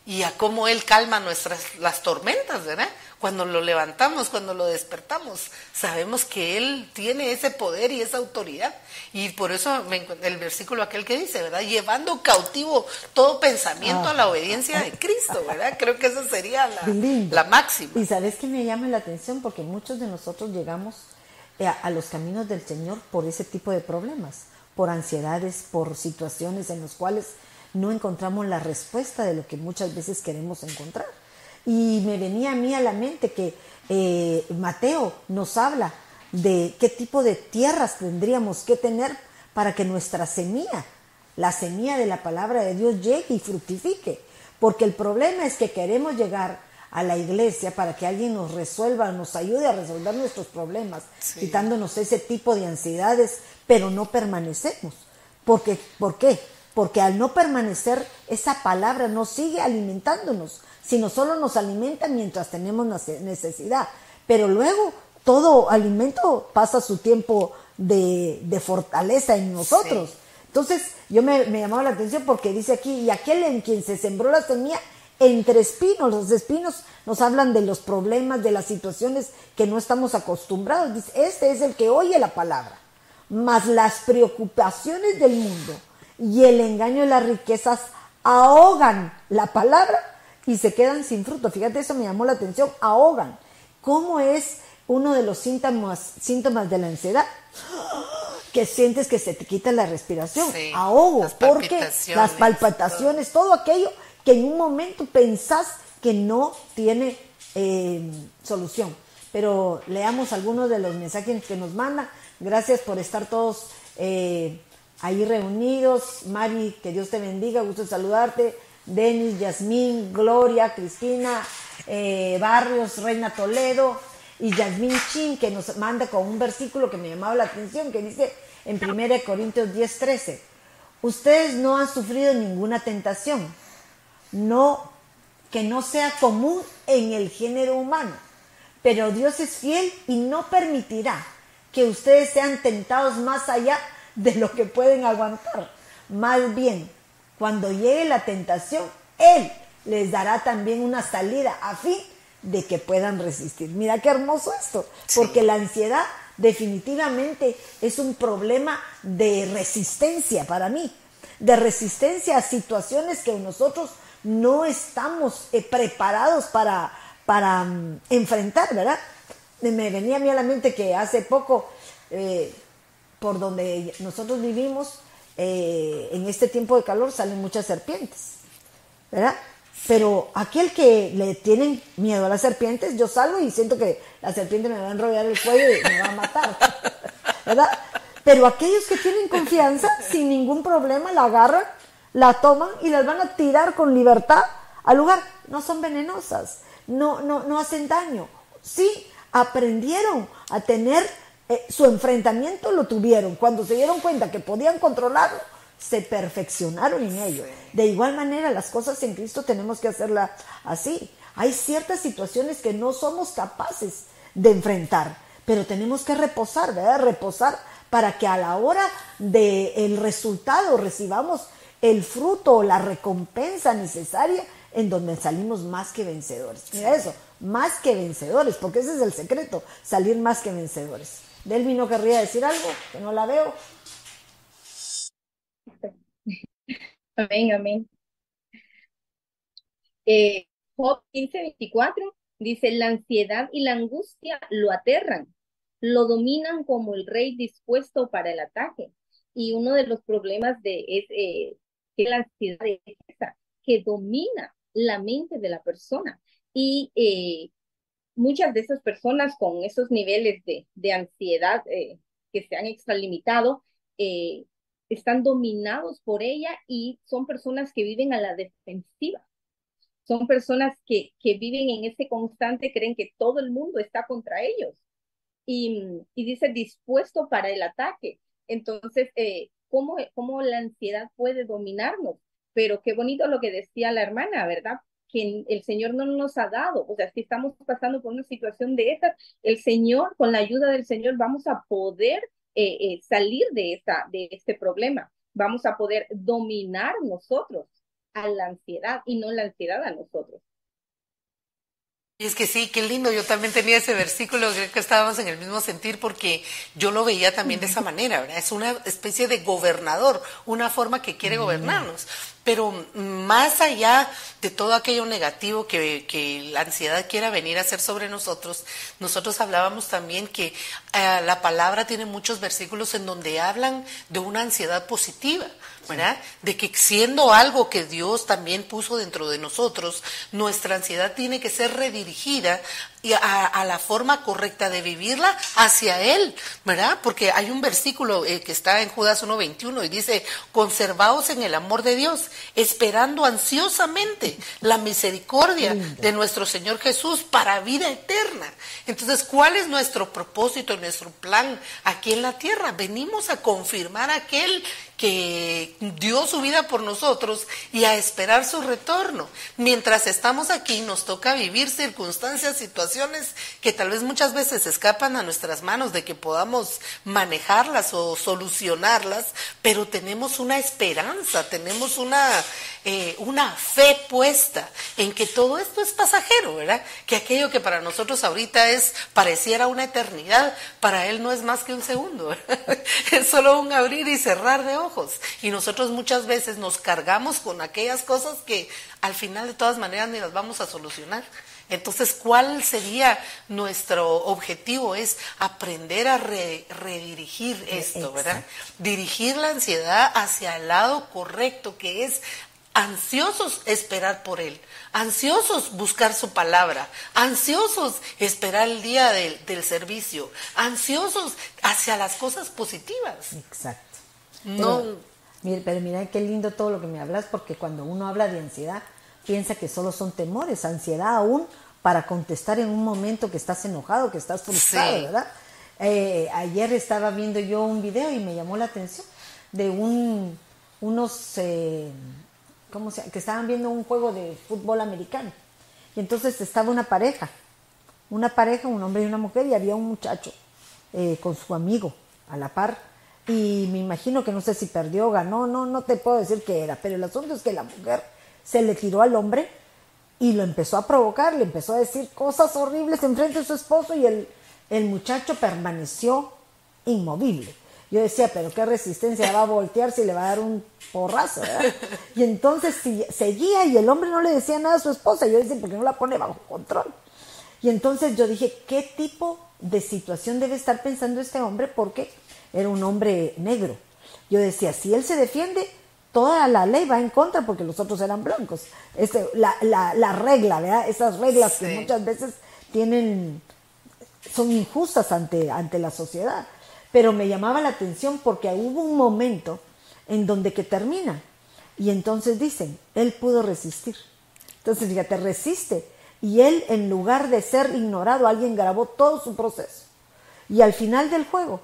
y a cómo Él calma nuestras las tormentas, ¿verdad? Cuando lo levantamos, cuando lo despertamos, sabemos que Él tiene ese poder y esa autoridad. Y por eso el versículo aquel que dice, ¿verdad? Llevando cautivo todo pensamiento a la obediencia de Cristo, ¿verdad? Creo que esa sería la, la máxima. Y sabes que me llama la atención porque muchos de nosotros llegamos eh, a, los caminos del Señor por ese tipo de problemas, por ansiedades, por situaciones en las cuales no encontramos la respuesta de lo que muchas veces queremos encontrar. Y me venía a mí a la mente que eh, Mateo nos habla de qué tipo de tierras tendríamos que tener para que nuestra semilla, la semilla de la palabra de Dios, llegue y fructifique. Porque el problema es que queremos llegar a la iglesia para que alguien nos resuelva, nos ayude a resolver nuestros problemas, quitándonos ese tipo de ansiedades, pero no permanecemos. Porque, ¿Por qué? Porque al no permanecer, esa palabra no sigue alimentándonos sino solo nos alimenta mientras tenemos necesidad. Pero luego todo alimento pasa su tiempo de, fortaleza en nosotros. Entonces, yo me, me llamaba la atención porque dice aquí, y aquel en quien se sembró la semilla entre espinos, los espinos nos hablan de los problemas, de las situaciones que no estamos acostumbrados. Dice, este es el que oye la palabra, mas las preocupaciones del mundo y el engaño de las riquezas ahogan la palabra y se quedan sin fruto. Fíjate, eso me llamó la atención, ahogan. ¿Cómo es uno de los síntomas, síntomas de la ansiedad? Que sientes que se te quita la respiración, ahogo, porque las palpitaciones, todo. aquello que en un momento pensás que no tiene eh, solución. Pero leamos algunos de los mensajes que nos mandan. Gracias por estar todos eh, ahí reunidos. Mari, que Dios te bendiga, gusto saludarte. Denis, Yasmín, Gloria, Cristina, eh, Barrios, Reina Toledo y Yasmín Chin, que nos manda con un versículo que me llamaba la atención, que dice en 1 Corintios 10, 13, ustedes no han sufrido ninguna tentación, no, que no sea común en el género humano, pero Dios es fiel y no permitirá que ustedes sean tentados más allá de lo que pueden aguantar. Más bien, cuando llegue la tentación, Él les dará también una salida a fin de que puedan resistir. Mira qué hermoso esto, porque la ansiedad definitivamente es un problema de resistencia para mí, de resistencia a situaciones que nosotros no estamos eh, preparados para, para mm, enfrentar, ¿verdad? Me venía a mí a la mente que hace poco, eh, por donde nosotros vivimos, eh, en este tiempo de calor salen muchas serpientes, ¿verdad? Pero aquel que le tienen miedo a las serpientes, yo salgo y siento que la serpiente me va a enrollar el cuello y me va a matar, *laughs* ¿verdad? Pero aquellos que tienen confianza, sin ningún problema, la agarran, la toman y las van a tirar con libertad al lugar. No son venenosas, no, no, no hacen daño. Sí, aprendieron a tener eh, su enfrentamiento lo tuvieron. Cuando se dieron cuenta que podían controlarlo, se perfeccionaron en ello. De igual manera, las cosas en Cristo tenemos que hacerlas así. Hay ciertas situaciones que no somos capaces de enfrentar, pero tenemos que reposar, ¿verdad? Reposar para que a la hora del resultado recibamos el fruto o la recompensa necesaria en donde salimos más que vencedores. Mira eso, más que vencedores, porque ese es el secreto, salir más que vencedores. Delmi no querría decir algo, que no la veo. Amén, amén. Eh, Job 15:24 dice, la ansiedad y la angustia lo aterran, lo dominan como el rey dispuesto para el ataque. Y uno de los problemas de es eh, que la ansiedad es esa, que domina la mente de la persona. Y eh, muchas de esas personas con esos niveles de, de ansiedad eh, que se han extralimitado, eh, están dominados por ella y son personas que viven a la defensiva. Son personas que, que viven en ese constante, creen que todo el mundo está contra ellos. Y, y dice dispuesto para el ataque. Entonces, eh, ¿cómo, ¿cómo la ansiedad puede dominarnos? Pero qué bonito lo que decía la hermana, ¿verdad? Que el Señor no nos ha dado. O sea, si estamos pasando por una situación de estas, el Señor, con la ayuda del Señor, vamos a poder eh, eh, salir de, esta, de este problema. Vamos a poder dominar nosotros a la ansiedad y no la ansiedad a nosotros. Y es que sí, qué lindo. Yo también tenía ese versículo, creo que estábamos en el mismo sentir porque yo lo veía también de esa manera, ¿verdad? Es una especie de gobernador, una forma que quiere gobernarnos. Pero más allá de todo aquello negativo que, que, la ansiedad quiera venir a hacer sobre nosotros, nosotros hablábamos también que eh, la palabra tiene muchos versículos en donde hablan de una ansiedad positiva. ¿verdad? De que siendo algo que Dios también puso dentro de nosotros, nuestra ansiedad tiene que ser redirigida a, la forma correcta de vivirla hacia Él, ¿verdad? Porque hay un versículo eh, que está en Judas 1.21 y dice, conservaos en el amor de Dios, esperando ansiosamente la misericordia de nuestro Señor Jesús para vida eterna. Entonces, ¿cuál es nuestro propósito, nuestro plan aquí en la tierra? Venimos a confirmar aquel que dio su vida por nosotros y a esperar su retorno. Mientras estamos aquí nos toca vivir circunstancias, situaciones que tal vez muchas veces escapan a nuestras manos de que podamos manejarlas o solucionarlas, pero tenemos una esperanza, tenemos una, eh, una fe puesta en que todo esto es pasajero, ¿verdad? Que aquello que para nosotros ahorita es, pareciera una eternidad, para Él no es más que un segundo, *laughs* es solo un abrir y cerrar de ojos y nosotros muchas veces nos cargamos con aquellas cosas que al final de todas maneras ni las vamos a solucionar. Entonces, ¿cuál sería nuestro objetivo? Es aprender a redirigir esto, ¿verdad? Dirigir la ansiedad hacia el lado correcto, que es ansiosos esperar por Él, ansiosos buscar su palabra, ansiosos esperar el día del, del servicio, ansiosos hacia las cosas positivas. Exacto. No. Pero, mira qué lindo todo lo que me hablas, porque cuando uno habla de ansiedad, piensa que solo son temores, ansiedad aún para contestar en un momento que estás enojado, que estás frustrado, ¿verdad? Eh, ayer estaba viendo yo un video y me llamó la atención de un, unos, eh, ¿cómo se que estaban viendo un juego de fútbol americano. Y entonces estaba una pareja, una pareja, un hombre y una mujer, y había un muchacho eh, con su amigo a la par y me imagino que no sé si perdió o ganó, no, no te puedo decir qué era, pero el asunto es que la mujer se le tiró al hombre y lo empezó a provocar, le empezó a decir cosas horribles en frente de su esposo y el, el muchacho permaneció inmovible. Yo decía, pero qué resistencia va a voltear si le va a dar un porrazo, Y entonces si, seguía y el hombre no le decía nada a su esposa. Yo decía, ¿por qué no la pone bajo control? Y entonces yo dije, ¿qué tipo de situación debe estar pensando este hombre? Porque era un hombre negro. Yo decía, si él se defiende, toda la ley va en contra porque los otros eran blancos. Este, la, la, regla, ¿verdad? Esas reglas que muchas veces tienen, son injustas ante, ante la sociedad. Pero me llamaba la atención porque hubo un momento en donde que termina. Y entonces dicen, él pudo resistir. Entonces, fíjate, resiste. Y él, en lugar de ser ignorado, alguien grabó todo su proceso. Y al final del juego,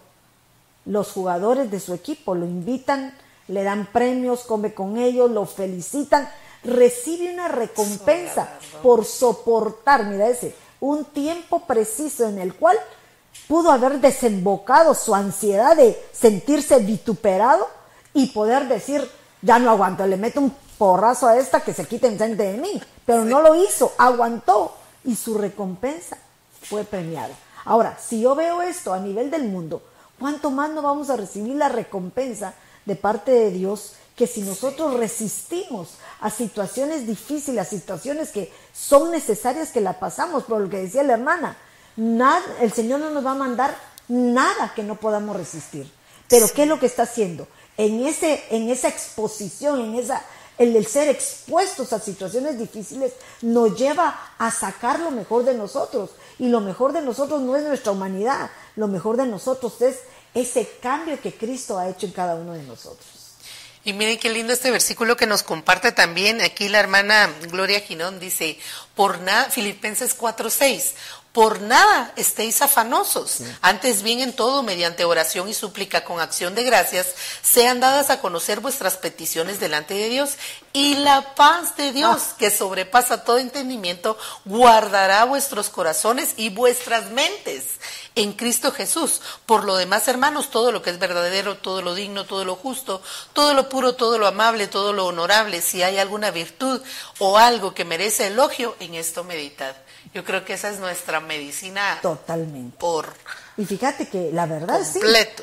los jugadores de su equipo, lo invitan, le dan premios, come con ellos, lo felicitan, recibe una recompensa por soportar, mira ese, un tiempo preciso en el cual pudo haber desembocado su ansiedad de sentirse vituperado y poder decir, ya no aguanto, le meto un porrazo a esta que se quite enfrente de mí, pero no lo hizo, aguantó y su recompensa fue premiada. Ahora, si yo veo esto a nivel del mundo, ¿cuánto más no vamos a recibir la recompensa de parte de Dios que si nosotros resistimos a situaciones difíciles, a situaciones que son necesarias que la pasamos, por lo que decía la hermana, el Señor no nos va a mandar nada que no podamos resistir. Pero ¿qué es lo que está haciendo? En, ese, en esa exposición, en esa, el, el ser expuestos a situaciones difíciles, nos lleva a sacar lo mejor de nosotros. Y lo mejor de nosotros no es nuestra humanidad, lo mejor de nosotros es ese cambio que Cristo ha hecho en cada uno de nosotros. Y miren qué lindo este versículo que nos comparte también aquí la hermana Gloria Ginón dice, por nada, Filipenses 4:6, por nada estéis afanosos, antes bien en todo, mediante oración y súplica con acción de gracias, sean dadas a conocer vuestras peticiones delante de Dios y la paz de Dios, ah. que sobrepasa todo entendimiento, guardará vuestros corazones y vuestras mentes en Cristo Jesús. Por lo demás, hermanos, todo lo que es verdadero, todo lo digno, todo lo justo, todo lo puro, todo lo amable, todo lo honorable, si hay alguna virtud o algo que merece elogio, en esto meditad. Yo creo que esa es nuestra medicina. Totalmente. Por y fíjate que la verdad sí,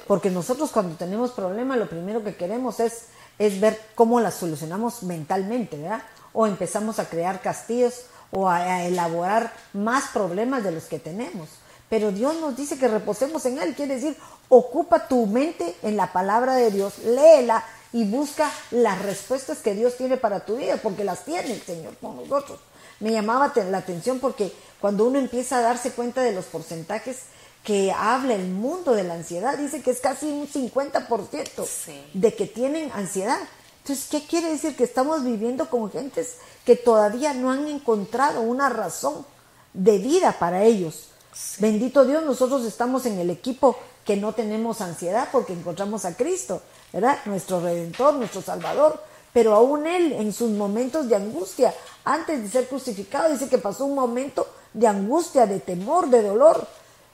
porque nosotros cuando tenemos problemas lo primero que queremos es, es ver cómo las solucionamos mentalmente, ¿verdad? O empezamos a crear castillos o a, elaborar más problemas de los que tenemos. Pero Dios nos dice que reposemos en Él, quiere decir, ocupa tu mente en la palabra de Dios, léela y busca las respuestas que Dios tiene para tu vida, porque las tiene el Señor con nosotros me llamaba la atención porque cuando uno empieza a darse cuenta de los porcentajes que habla el mundo de la ansiedad, dice que es casi un 50% de que tienen ansiedad. Entonces, ¿qué quiere decir? Que estamos viviendo con gentes que todavía no han encontrado una razón de vida para ellos. Bendito Dios, nosotros estamos en el equipo que no tenemos ansiedad porque encontramos a Cristo, ¿verdad? Nuestro Redentor, nuestro Salvador. Pero aún Él, en sus momentos de angustia, antes de ser crucificado, dice que pasó un momento de angustia, de temor, de dolor,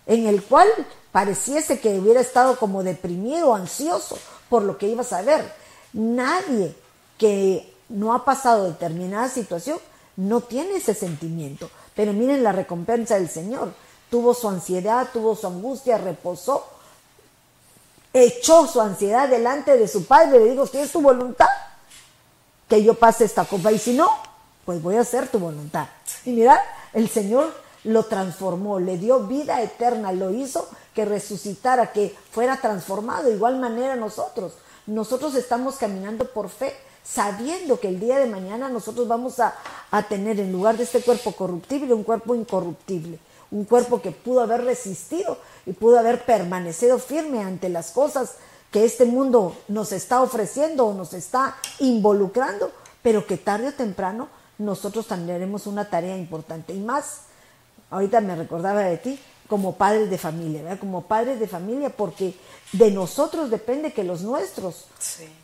en el cual pareciese que hubiera estado como deprimido, ansioso por lo que iba a saber. Nadie que no ha pasado determinada situación no tiene ese sentimiento. Pero miren la recompensa del Señor. Tuvo su ansiedad, tuvo su angustia, reposó, echó su ansiedad delante de su Padre, le dijo, si es tu voluntad, que yo pase esta copa, y si no, pues voy a hacer tu voluntad. Y mira, el Señor lo transformó, le dio vida eterna, lo hizo que resucitara, que fuera transformado. De igual manera nosotros, nosotros estamos caminando por fe, sabiendo que el día de mañana nosotros vamos a, a tener en lugar de este cuerpo corruptible, un cuerpo incorruptible, un cuerpo que pudo haber resistido y pudo haber permanecido firme ante las cosas que este mundo nos está ofreciendo o nos está involucrando, pero que tarde o temprano nosotros tendremos una tarea importante. Y más, ahorita me recordaba de ti, como padres de familia, ¿verdad? Como padres de familia, porque de nosotros depende que los nuestros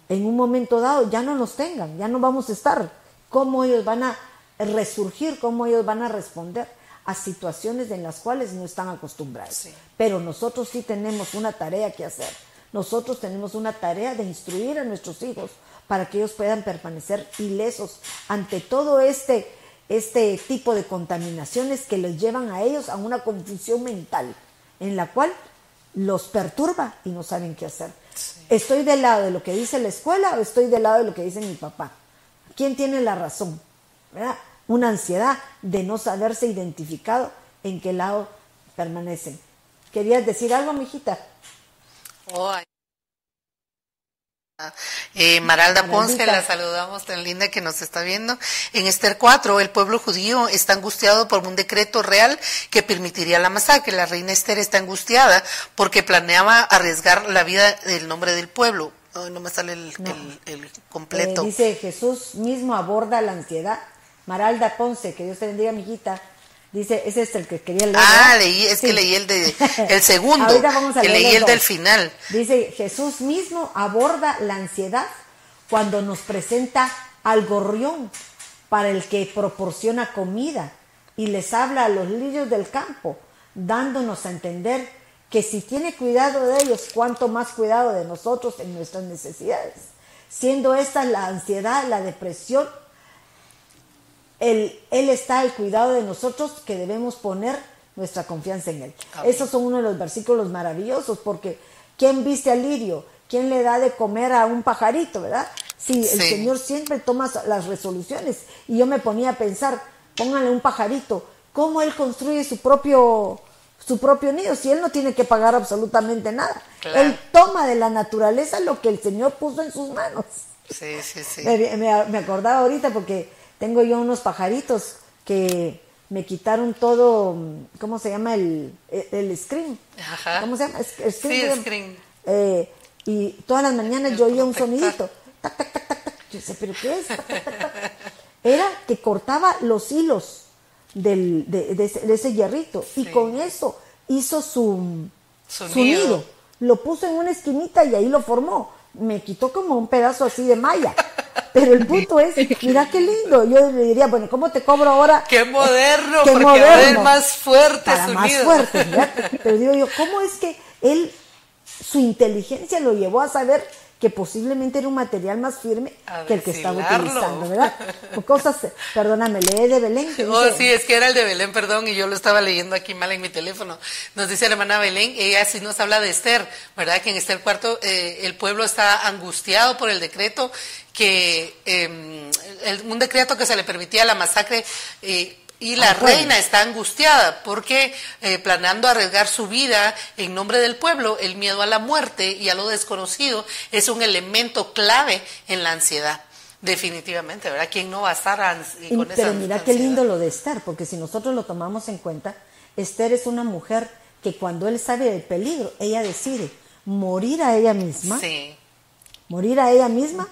en un momento dado ya no nos tengan, ya no vamos a estar. ¿Cómo ellos van a resurgir? ¿Cómo ellos van a responder a situaciones en las cuales no están acostumbrados? Pero nosotros sí tenemos una tarea que hacer. Nosotros tenemos una tarea de instruir a nuestros hijos para que ellos puedan permanecer ilesos ante todo este, este tipo de contaminaciones que les llevan a ellos a una confusión mental en la cual los perturba y no saben qué hacer. ¿Estoy del lado de lo que dice la escuela o estoy del lado de lo que dice mi papá? ¿Quién tiene la razón? Una ansiedad de no saberse identificado en qué lado permanecen. ¿Querías decir algo, mijita? Oh, eh, Maralda Ponce, la saludamos tan linda que nos está viendo. En Esther 4, el pueblo judío está angustiado por un decreto real que permitiría la masacre. La reina Esther está angustiada porque planeaba arriesgar la vida del nombre del pueblo. no me sale el, completo. Eh, dice Jesús mismo aborda la ansiedad. Maralda Ponce, que Dios te bendiga, mijita. Dice, ese es el que quería leer. Ah, leí, es que leí el de *laughs* el segundo. Ahorita vamos a que leí el del final. Dice, Jesús mismo aborda la ansiedad cuando nos presenta al gorrión para el que proporciona comida y les habla a los lirios del campo, dándonos a entender que si tiene cuidado de ellos, cuánto más cuidado de nosotros en nuestras necesidades. Siendo esta la ansiedad, la depresión él, está al cuidado de nosotros que debemos poner nuestra confianza en Él. Esos son uno de los versículos maravillosos porque ¿quién viste al lirio? ¿Quién le da de comer a un pajarito, verdad? Sí, el Señor siempre toma las resoluciones y yo me ponía a pensar, pónganle un pajarito, cómo Él construye su propio su propio nido, si él no tiene que pagar absolutamente nada. Él toma de la naturaleza lo que el Señor puso en sus manos. Sí, sí, sí. Me, acordaba ahorita porque tengo yo unos pajaritos que me quitaron todo, ¿cómo se llama? El, el, screen. Ajá. ¿Cómo se llama? Screen, sí, screen. Eh, y todas las mañanas yo oía un sonidito. Tac, tac, tac, tac, Yo sé, ¿pero qué es? Era que cortaba los hilos del, de, de, ese, hierrito. Y con eso hizo su, su, nido. Lo puso en una esquinita y ahí lo formó. Me quitó como un pedazo así de malla. Pero el punto es, mira qué lindo. Yo le diría, bueno, ¿cómo te cobro ahora? Qué moderno, qué porque moderno. más fuerte Para más fuerte, Pero digo yo, ¿cómo es que él, su inteligencia lo llevó a saber que posiblemente era un material más firme que el que estaba utilizando, ¿verdad? cosas, perdóname, lee de Belén. oh, sí, es que era el de Belén, perdón, y yo lo estaba leyendo aquí mal en mi teléfono. Nos dice la hermana Belén, ella sí nos habla de Esther, ¿verdad? Que en Esther cuarto eh, el pueblo está angustiado por el decreto que, eh, un decreto que se le permitía la masacre. Eh, y la reina está angustiada porque eh, planeando arriesgar su vida en nombre del pueblo, el miedo a la muerte y a lo desconocido es un elemento clave en la ansiedad. Definitivamente, ¿verdad? ¿Quién no va a estar con Pero mira qué lindo lo de Esther, porque si nosotros lo tomamos en cuenta, Esther es una mujer que cuando él sabe del peligro, ella decide morir a ella misma, sí. morir a ella misma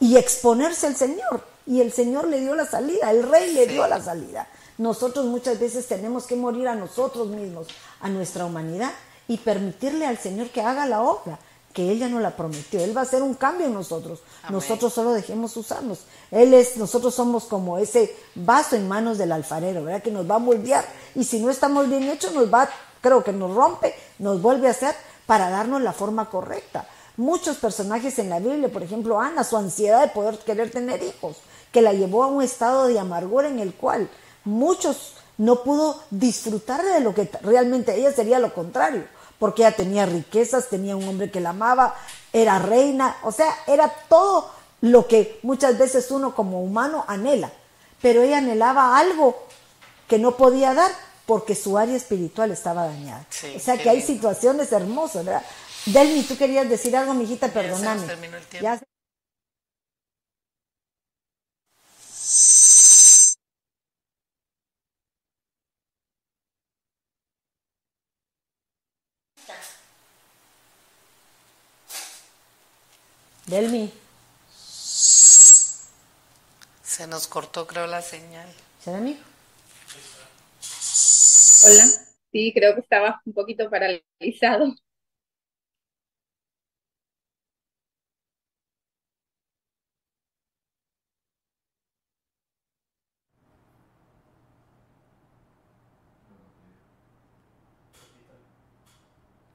y exponerse al Señor y el Señor le dio la salida, el rey le dio la salida. Nosotros muchas veces tenemos que morir a nosotros mismos, a nuestra humanidad y permitirle al Señor que haga la obra que Él ya no la prometió. Él va a hacer un cambio en nosotros. Nosotros solo dejemos usarnos. Él es, nosotros somos como ese vaso en manos del alfarero, ¿verdad? Que nos va a moldear. Y si no estamos bien hechos, nos va, creo que nos rompe, nos vuelve a hacer para darnos la forma correcta. Muchos personajes en la Biblia, por ejemplo, Ana, su ansiedad de poder querer tener hijos que la llevó a un estado de amargura en el cual muchos no pudo disfrutar de lo que realmente ella sería lo contrario, porque ella tenía riquezas, tenía un hombre que la amaba, era reina, o sea, era todo lo que muchas veces uno como humano anhela, pero ella anhelaba algo que no podía dar porque su área espiritual estaba dañada. o sea que hay situaciones hermosas, ¿verdad? Delmi, tú querías decir algo, mijita, perdóname. Ya Delmi. Se nos cortó, creo, la señal. ¿Será? Hola. Sí, creo que estaba un poquito paralizado.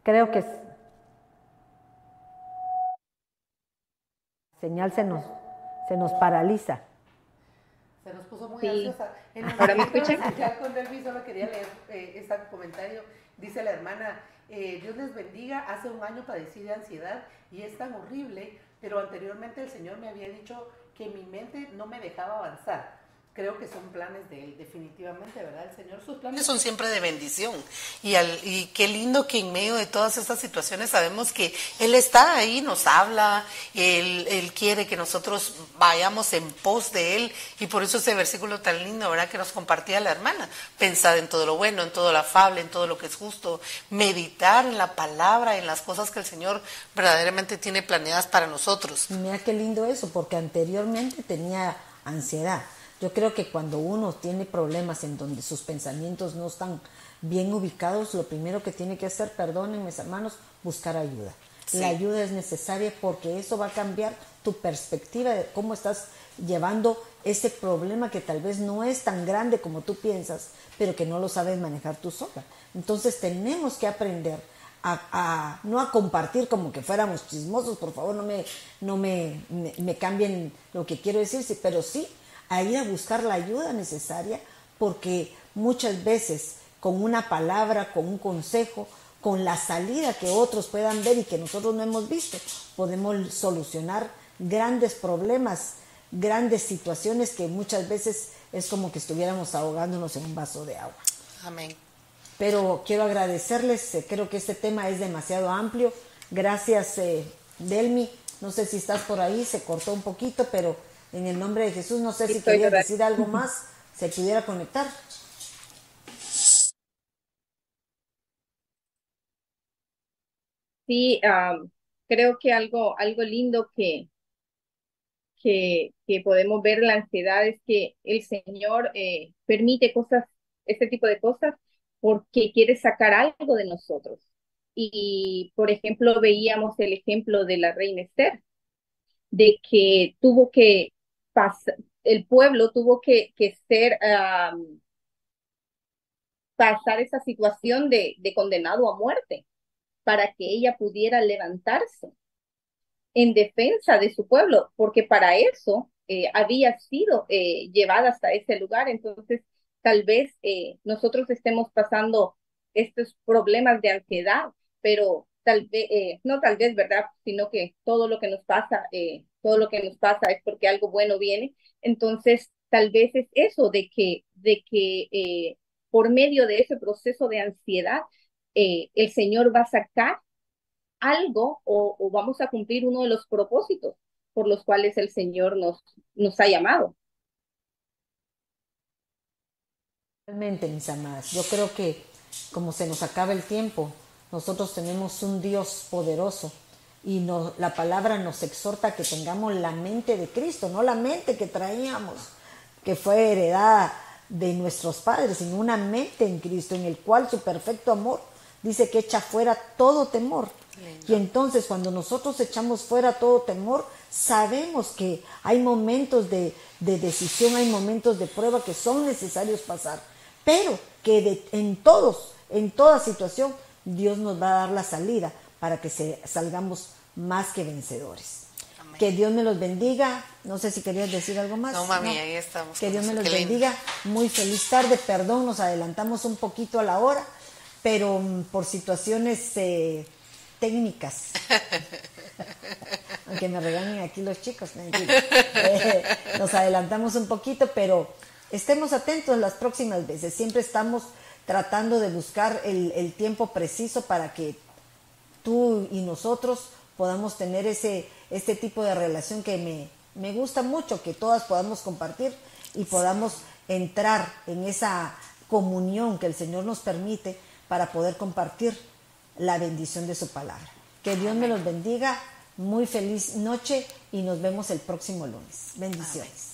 Creo que señal se nos, se nos paraliza. Se nos puso muy ansiosa. ¿Ahora me escuchan? Ya con solo quería leer eh, este comentario. Dice la hermana, eh, Dios les bendiga, hace un año padecí de ansiedad y es tan horrible, pero anteriormente el Señor me había dicho que mi mente no me dejaba avanzar creo que son planes de él, definitivamente, ¿verdad? El Señor, sus planes son siempre de bendición. Y, al, y qué lindo que en medio de todas estas situaciones sabemos que Él está ahí, nos habla, él, él, quiere que nosotros vayamos en pos de Él. Y por eso ese versículo tan lindo, ¿verdad? Que nos compartía la hermana. Pensar en todo lo bueno, en todo lo afable, en todo lo que es justo. Meditar en la palabra, en las cosas que el Señor verdaderamente tiene planeadas para nosotros. Mira qué lindo eso, porque anteriormente tenía ansiedad yo creo que cuando uno tiene problemas en donde sus pensamientos no están bien ubicados, lo primero que tiene que hacer, perdónenme mis hermanos, buscar ayuda. La ayuda es necesaria porque eso va a cambiar tu perspectiva de cómo estás llevando ese problema que tal vez no es tan grande como tú piensas, pero que no lo sabes manejar tú sola. Entonces tenemos que aprender a, no a compartir como que fuéramos chismosos, por favor no me, no me, me cambien lo que quiero decir, pero sí a ir a buscar la ayuda necesaria porque muchas veces con una palabra, con un consejo, con la salida que otros puedan ver y que nosotros no hemos visto, podemos solucionar grandes problemas, grandes situaciones que muchas veces es como que estuviéramos ahogándonos en un vaso de agua. Amén. pero quiero agradecerles, eh, creo que este tema es demasiado amplio. Gracias, eh, Delmi. No sé si estás por ahí, se cortó un poquito, pero en el nombre de Jesús, no sé si querías decir algo más, se pudiera conectar. Sí, creo que algo, algo lindo que, que, que, podemos ver la ansiedad es que el Señor eh, permite cosas, este tipo de cosas, porque quiere sacar algo de nosotros. Y, por ejemplo, veíamos el ejemplo de la reina Esther, de que tuvo que el pueblo tuvo que, ser, pasar esa situación de, de condenado a muerte para que ella pudiera levantarse en defensa de su pueblo, porque para eso eh, había sido eh, llevada hasta ese lugar. Entonces, tal vez eh, nosotros estemos pasando estos problemas de ansiedad, pero tal vez, no tal vez, ¿verdad? Sino que todo lo que nos pasa, todo lo que nos pasa es porque algo bueno viene. Entonces, tal vez es eso de que, de que por medio de ese proceso de ansiedad, eh, el Señor va a sacar algo o, vamos a cumplir uno de los propósitos por los cuales el Señor nos, nos ha llamado. Realmente, mis amadas, yo creo que como se nos acaba el tiempo, nosotros tenemos un Dios poderoso y la palabra nos exhorta a que tengamos la mente de Cristo, no la mente que traíamos, que fue heredada de nuestros padres, sino una mente en Cristo, en el cual su perfecto amor dice que echa fuera todo temor. Y entonces cuando nosotros echamos fuera todo temor, sabemos que hay momentos de, decisión, hay momentos de prueba que son necesarios pasar, pero que en todos, en toda situación, Dios nos va a dar la salida para que se, salgamos más que vencedores. Que Dios me los bendiga. No sé si querías decir algo más. No, mami, ahí estamos. Que Dios me los bendiga. Muy feliz tarde. Perdón, nos adelantamos un poquito a la hora pero mm, por situaciones eh, técnicas. *laughs* Aunque me regañen aquí los chicos, eh, nos adelantamos un poquito, pero estemos atentos las próximas veces. Siempre estamos tratando de buscar el, tiempo preciso para que tú y nosotros podamos tener ese este tipo de relación que me, me gusta mucho, que todas podamos compartir y podamos entrar en esa comunión que el Señor nos permite para poder compartir la bendición de su palabra. Que Dios me los bendiga. Muy feliz noche y nos vemos el próximo lunes. Bendiciones.